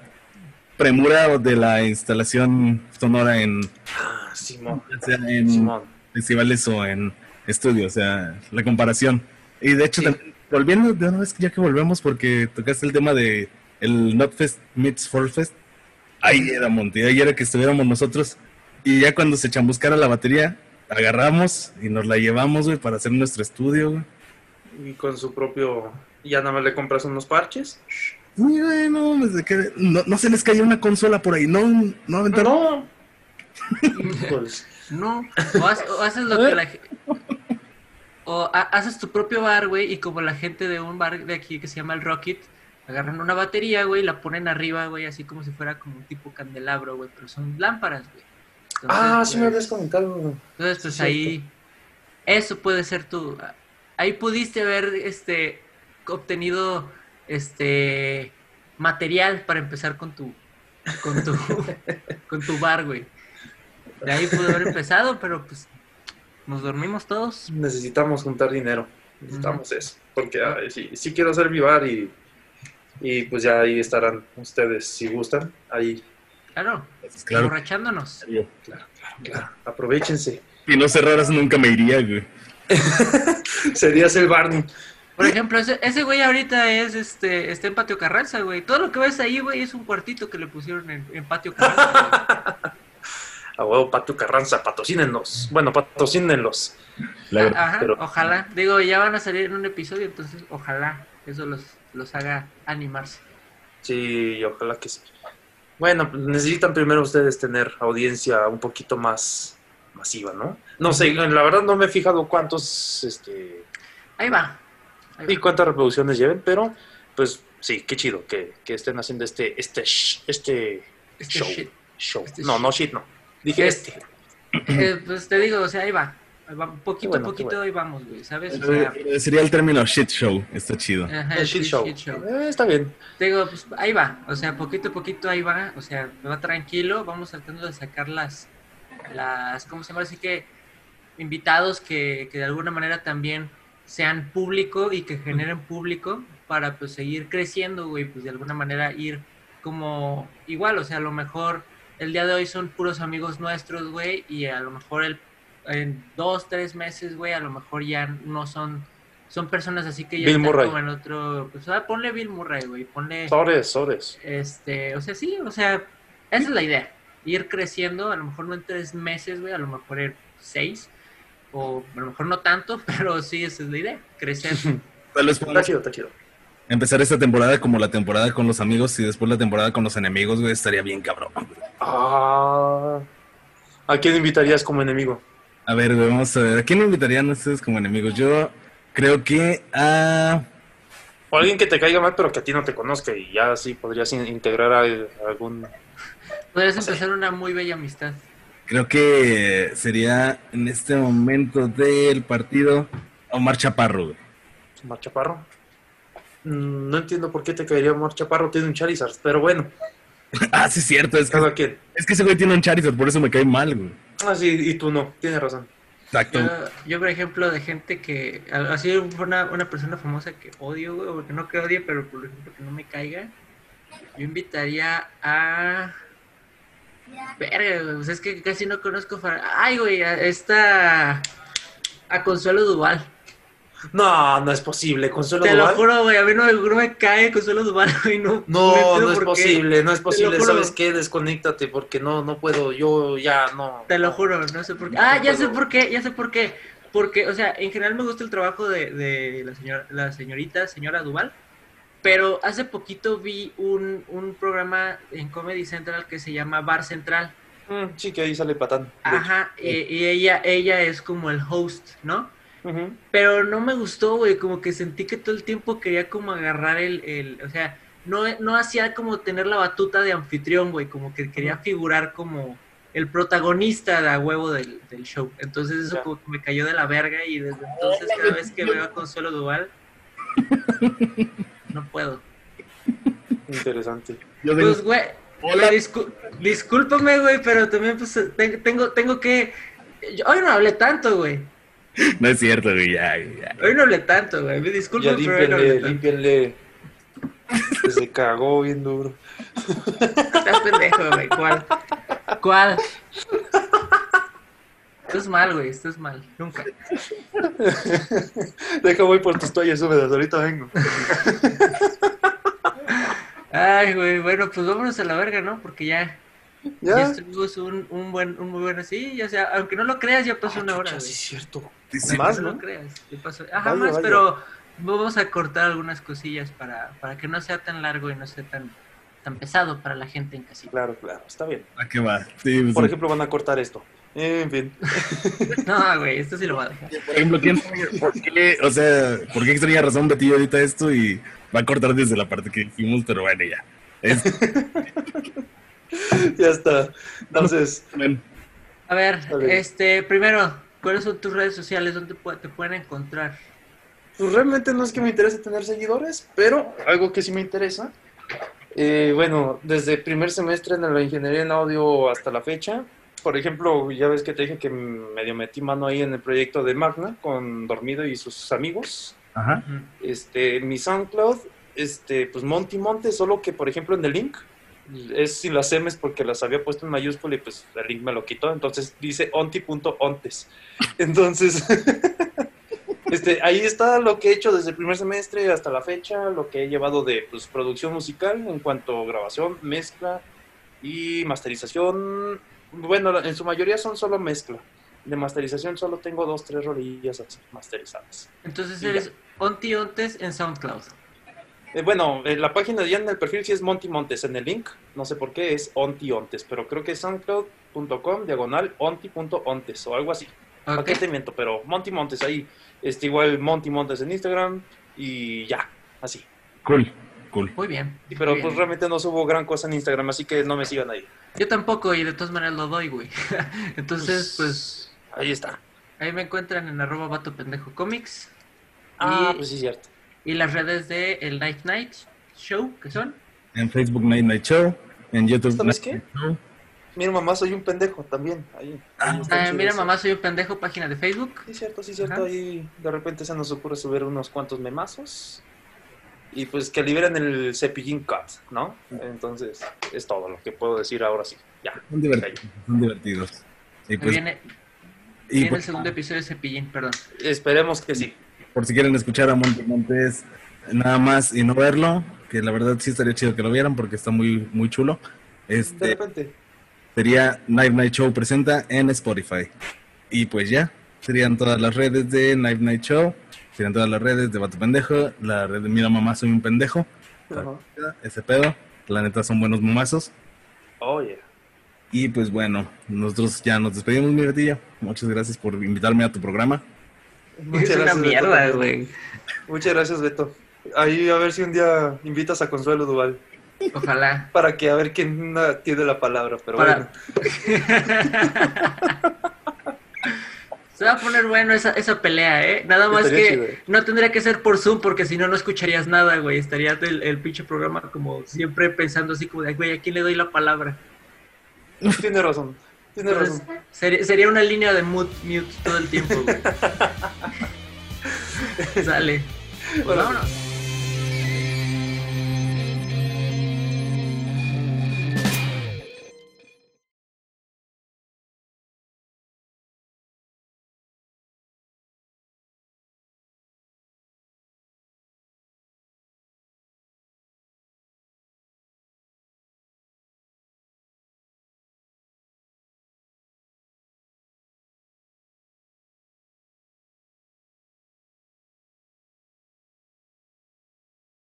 premura de la instalación sonora en, Ah, Simón. ya sea en Simón. festivales o en estudios, o sea, la comparación. Y de hecho, Sí. también, volviendo de una vez ya que volvemos, porque tocaste el tema de el Notfest meets Forfest, ahí era Monte, ahí era que estuviéramos nosotros. Y ya cuando se chambuscara la batería, agarramos y nos la llevamos, güey, para hacer nuestro estudio, güey. Y con su propio... Ya nada más le compras unos parches. Muy bueno, desde que no, no se les cayó una consola por ahí, no, no aventaron. No. Pues, No, o, haces lo que la O ha- haces tu propio bar, güey, y como la gente de un bar de aquí que se llama el Rocket, agarran una batería, güey, y la ponen arriba, güey, así como si fuera como un tipo candelabro, güey, pero son lámparas, güey. Entonces, ah, sí me pues, habías comentado. Entonces, pues Sí, ahí, eso puede ser tu, ahí pudiste haber, este, obtenido, este, material para empezar con tu, con tu, con tu bar, güey. De ahí pudo haber empezado, pero pues nos dormimos todos. Necesitamos juntar dinero. Necesitamos eso. Porque ay, sí, sí quiero hacer mi bar y, y pues ya ahí estarán ustedes si gustan. Ahí, Claro, Pues, claro. emborrachándonos. claro, claro, claro. Aprovechense. Si no cerraras nunca me iría, güey. Serías el Barney. Por ejemplo, ese, ese güey ahorita es, este, está en Patio Carranza, güey. Todo lo que ves ahí, güey, es un cuartito que le pusieron en, en Patio Carranza. A huevo, Pato Carranza, patrocínenlos. Bueno, patrocínenlos. Ajá, pero- ojalá. Digo, ya van a salir en un episodio, entonces ojalá eso los, los haga animarse. Sí, ojalá que sí. Bueno, pues, necesitan primero ustedes tener audiencia un poquito más masiva, ¿no? No sé, la verdad no me he fijado cuántos, este, Ahí va. Ahí y va. cuántas reproducciones lleven, pero pues sí, qué chido que, que estén haciendo este, este, sh- este, Este show. shit. show. Este no, shit. no shit, no. Dije Este. Eh, pues te digo, o sea, ahí va. Ahí va. Poquito bueno, a poquito bueno. ahí vamos, güey, ¿sabes? O sea, Eh, Sería el término shit show, está chido. ajá, El shit show. shit show. Eh, está bien. Te digo, pues ahí va, o sea, poquito a poquito ahí va, o sea, va tranquilo, vamos tratando de sacar las, las, ¿cómo se llama? Así que invitados que, que de alguna manera también sean público y que generen público para pues seguir creciendo, güey, pues de alguna manera ir como igual, o sea, a lo mejor el día de hoy son puros amigos nuestros, güey, y a lo mejor el, en dos, tres meses, güey, a lo mejor ya no son, son personas así que ya Bill están Murray. como en otro, pues ah, ponle Bill Murray, güey, ponle, Sobres, sobres. este, o sea, sí, o sea, esa es la idea, ir creciendo, a lo mejor no en tres meses, güey, a lo mejor en seis, o a lo mejor no tanto, pero sí, esa es la idea, crecer. Está chido, está chido. Empezar esta temporada como la temporada con los amigos y después la temporada con los enemigos, güey, estaría bien cabrón. Ah, ¿A quién invitarías como enemigo? A ver, güey, vamos a ver. ¿A quién invitarían ustedes como enemigos? Yo creo que a... O alguien que te caiga mal, pero que a ti no te conozca y ya sí podrías in- integrar a, a algún. Podrías empezar una muy bella amistad. Creo que sería en este momento del partido Omar Chaparro, güey. Omar Chaparro. Mm, No entiendo por qué te caería Omar Chaparro, tiene un Charizard, pero bueno, Ah, sí, es cierto. Es que, cada quien. es que ese güey tiene un Charizard, por eso me cae mal, güey. Ah, sí, y tú no, tienes razón. Exacto. Yo, yo, por ejemplo, de gente que, así una, una persona famosa que odio, güey, o que no que odie, pero por ejemplo que no me caiga, Yo invitaría a. Verga, güey, pues es que casi no conozco. far- Ay, güey, a esta. A Consuelo Duval. No, no es posible. Consuelo Te lo Duval. juro, güey, a mí no, me- no me cae Consuelo Duval, güey. No, No, no es qué. posible, no es posible. ¿Sabes qué? Desconéctate porque no, no puedo. Yo ya no. Te lo juro, no sé por qué. No Ah, ya sé por qué, ya sé por qué. Porque, o sea, en general me gusta el trabajo de, de la, señora, la señorita, señora Duval. Pero hace poquito vi un, un programa en Comedy Central que se llama Bar Central. Mm, sí, que ahí sale patán. Ajá, y, y ella, ella es como el host, ¿no? Pero no me gustó, güey, como que sentí que todo el tiempo quería como agarrar el, el o sea, no, no hacía como tener la batuta de anfitrión, güey, como que quería figurar como el protagonista de a huevo del, del show. Entonces eso como que me cayó de la verga y desde entonces cada vez que veo a Consuelo Duval, no puedo. Interesante. Pues, güey, Hola. discú- discúlpame, güey, pero también pues te- tengo, tengo que... yo- hoy no hablé tanto, güey. No es cierto, güey, ya, ya. Hoy no hablé tanto, güey. Me disculpo, Ya pero hoy no hablé límpienle, tanto. límpienle. Se cagó bien duro. Estás pendejo, güey. ¿Cuál? ¿Cuál? Estás mal, güey. Estás mal. Nunca. Deja voy por tus toallas húmedas, ahorita vengo. Ay, güey. Bueno, pues vámonos a la verga, ¿no? Porque ya, ya, ¿Ya? estuvimos un, un buen, un muy buen así. Ya sea, aunque no lo creas, ya pasó una hora, Ah, sí, es cierto. Sí, sí. Más, no ¿no? lo creas. ya pasó. Ajá, Vaya, más, vaya. pero vamos a cortar algunas cosillas para, para que no sea tan largo y no sea tan, tan pesado para la gente en casita. Claro, claro, está bien. ¿A qué va? Sí, Por ejemplo, van a cortar esto. En fin. No, güey, esto sí lo va a dejar. por ejemplo, ¿quién, por qué, o sea, ¿por qué extraña razón Betillo ahorita esto y va a cortar desde la parte que dijimos, pero bueno, ya. Es, ya está. Entonces, A ver, este, primero, ¿cuáles son tus redes sociales? ¿Dónde te pueden encontrar? pues realmente no es que me interese tener seguidores, pero algo que sí me interesa. eh, bueno, desde primer semestre en la ingeniería en audio hasta la fecha. Por ejemplo, ya ves que te dije que medio metí mano ahí en el proyecto de Magna con Dormido y sus amigos. ajá. este, mi SoundCloud, este, pues Monty Monte, solo que por ejemplo en el link es sin las M's porque las había puesto en mayúscula y pues el link me lo quitó, entonces dice onti.ontes. Entonces, este, ahí está lo que he hecho desde el primer semestre hasta la fecha, lo que he llevado de pues, producción musical en cuanto a grabación, mezcla y masterización. Bueno, en su mayoría son solo mezcla. De masterización solo tengo dos, tres rolillas masterizadas. Entonces eres Onti Ontes en SoundCloud. Eh, bueno, en la página ya en el perfil sí es Monty Montes, en el link, no sé por qué, es Onti Ontes, pero creo que es soundcloud.com, diagonal, onti.ontes o algo así. ¿Para Ok. qué te miento? Pero Monty Montes ahí, este, igual Monty Montes en Instagram y ya, así. Cool, cool. Muy bien. Sí, pero muy bien. pues realmente no subo gran cosa en Instagram, así que no me sigan ahí. Yo tampoco y de todas maneras lo doy, güey. Entonces, pues, Ahí está. ahí me encuentran en arroba vato pendejo comics. Ah, y, pues sí, cierto. Y las redes de el Night Night Show, que son. En Facebook Night Night Show, en YouTube ¿Sabes Night qué? Night Show. Mira, mamá, soy un pendejo también. Ahí, Ah, chido mira, mamá, soy un pendejo, página de Facebook. Sí, cierto, sí, cierto. Ajá. Ahí de repente se nos ocurre subir unos cuantos memazos. Y pues que liberen el cepillín cut, ¿no? Entonces, es todo lo que puedo decir ahora sí. Ya. Son divertidos, son divertidos. Y pues, viene, y viene el pues, segundo episodio de Cepillín, perdón. Esperemos que sí. Por si quieren escuchar a Monte Montes nada más y no verlo, que la verdad sí estaría chido que lo vieran porque está muy, muy chulo. De Este repente. sería Night Night Show presenta en Spotify. Y pues ya, serían todas las redes de Night Night Show, serían todas las redes de Vato Pendejo, la red de Mira Mamá Soy un Pendejo, ese pedo, la neta son buenos mamazos. Oh, yeah. Y pues bueno, nosotros ya nos despedimos, mi gatilla. Muchas gracias por invitarme a tu programa. Muchas es una gracias, mierda, güey. Muchas gracias, Beto. Ahí a ver si un día invitas a Consuelo Duval. Ojalá. Para que a ver quién tiene la palabra. Pero Para- bueno. Se va a poner bueno esa, esa pelea, ¿eh? Nada más Estaría que chido. no tendría que ser por Zoom porque si no, no escucharías nada, güey. Estaría el, el pinche programa como siempre pensando así como de, güey, ¿a quién le doy la palabra? Tiene razón. Tiene Entonces, razón. sería, sería una línea de mute, mute todo el tiempo, güey. Sale. Pues Bueno. vámonos.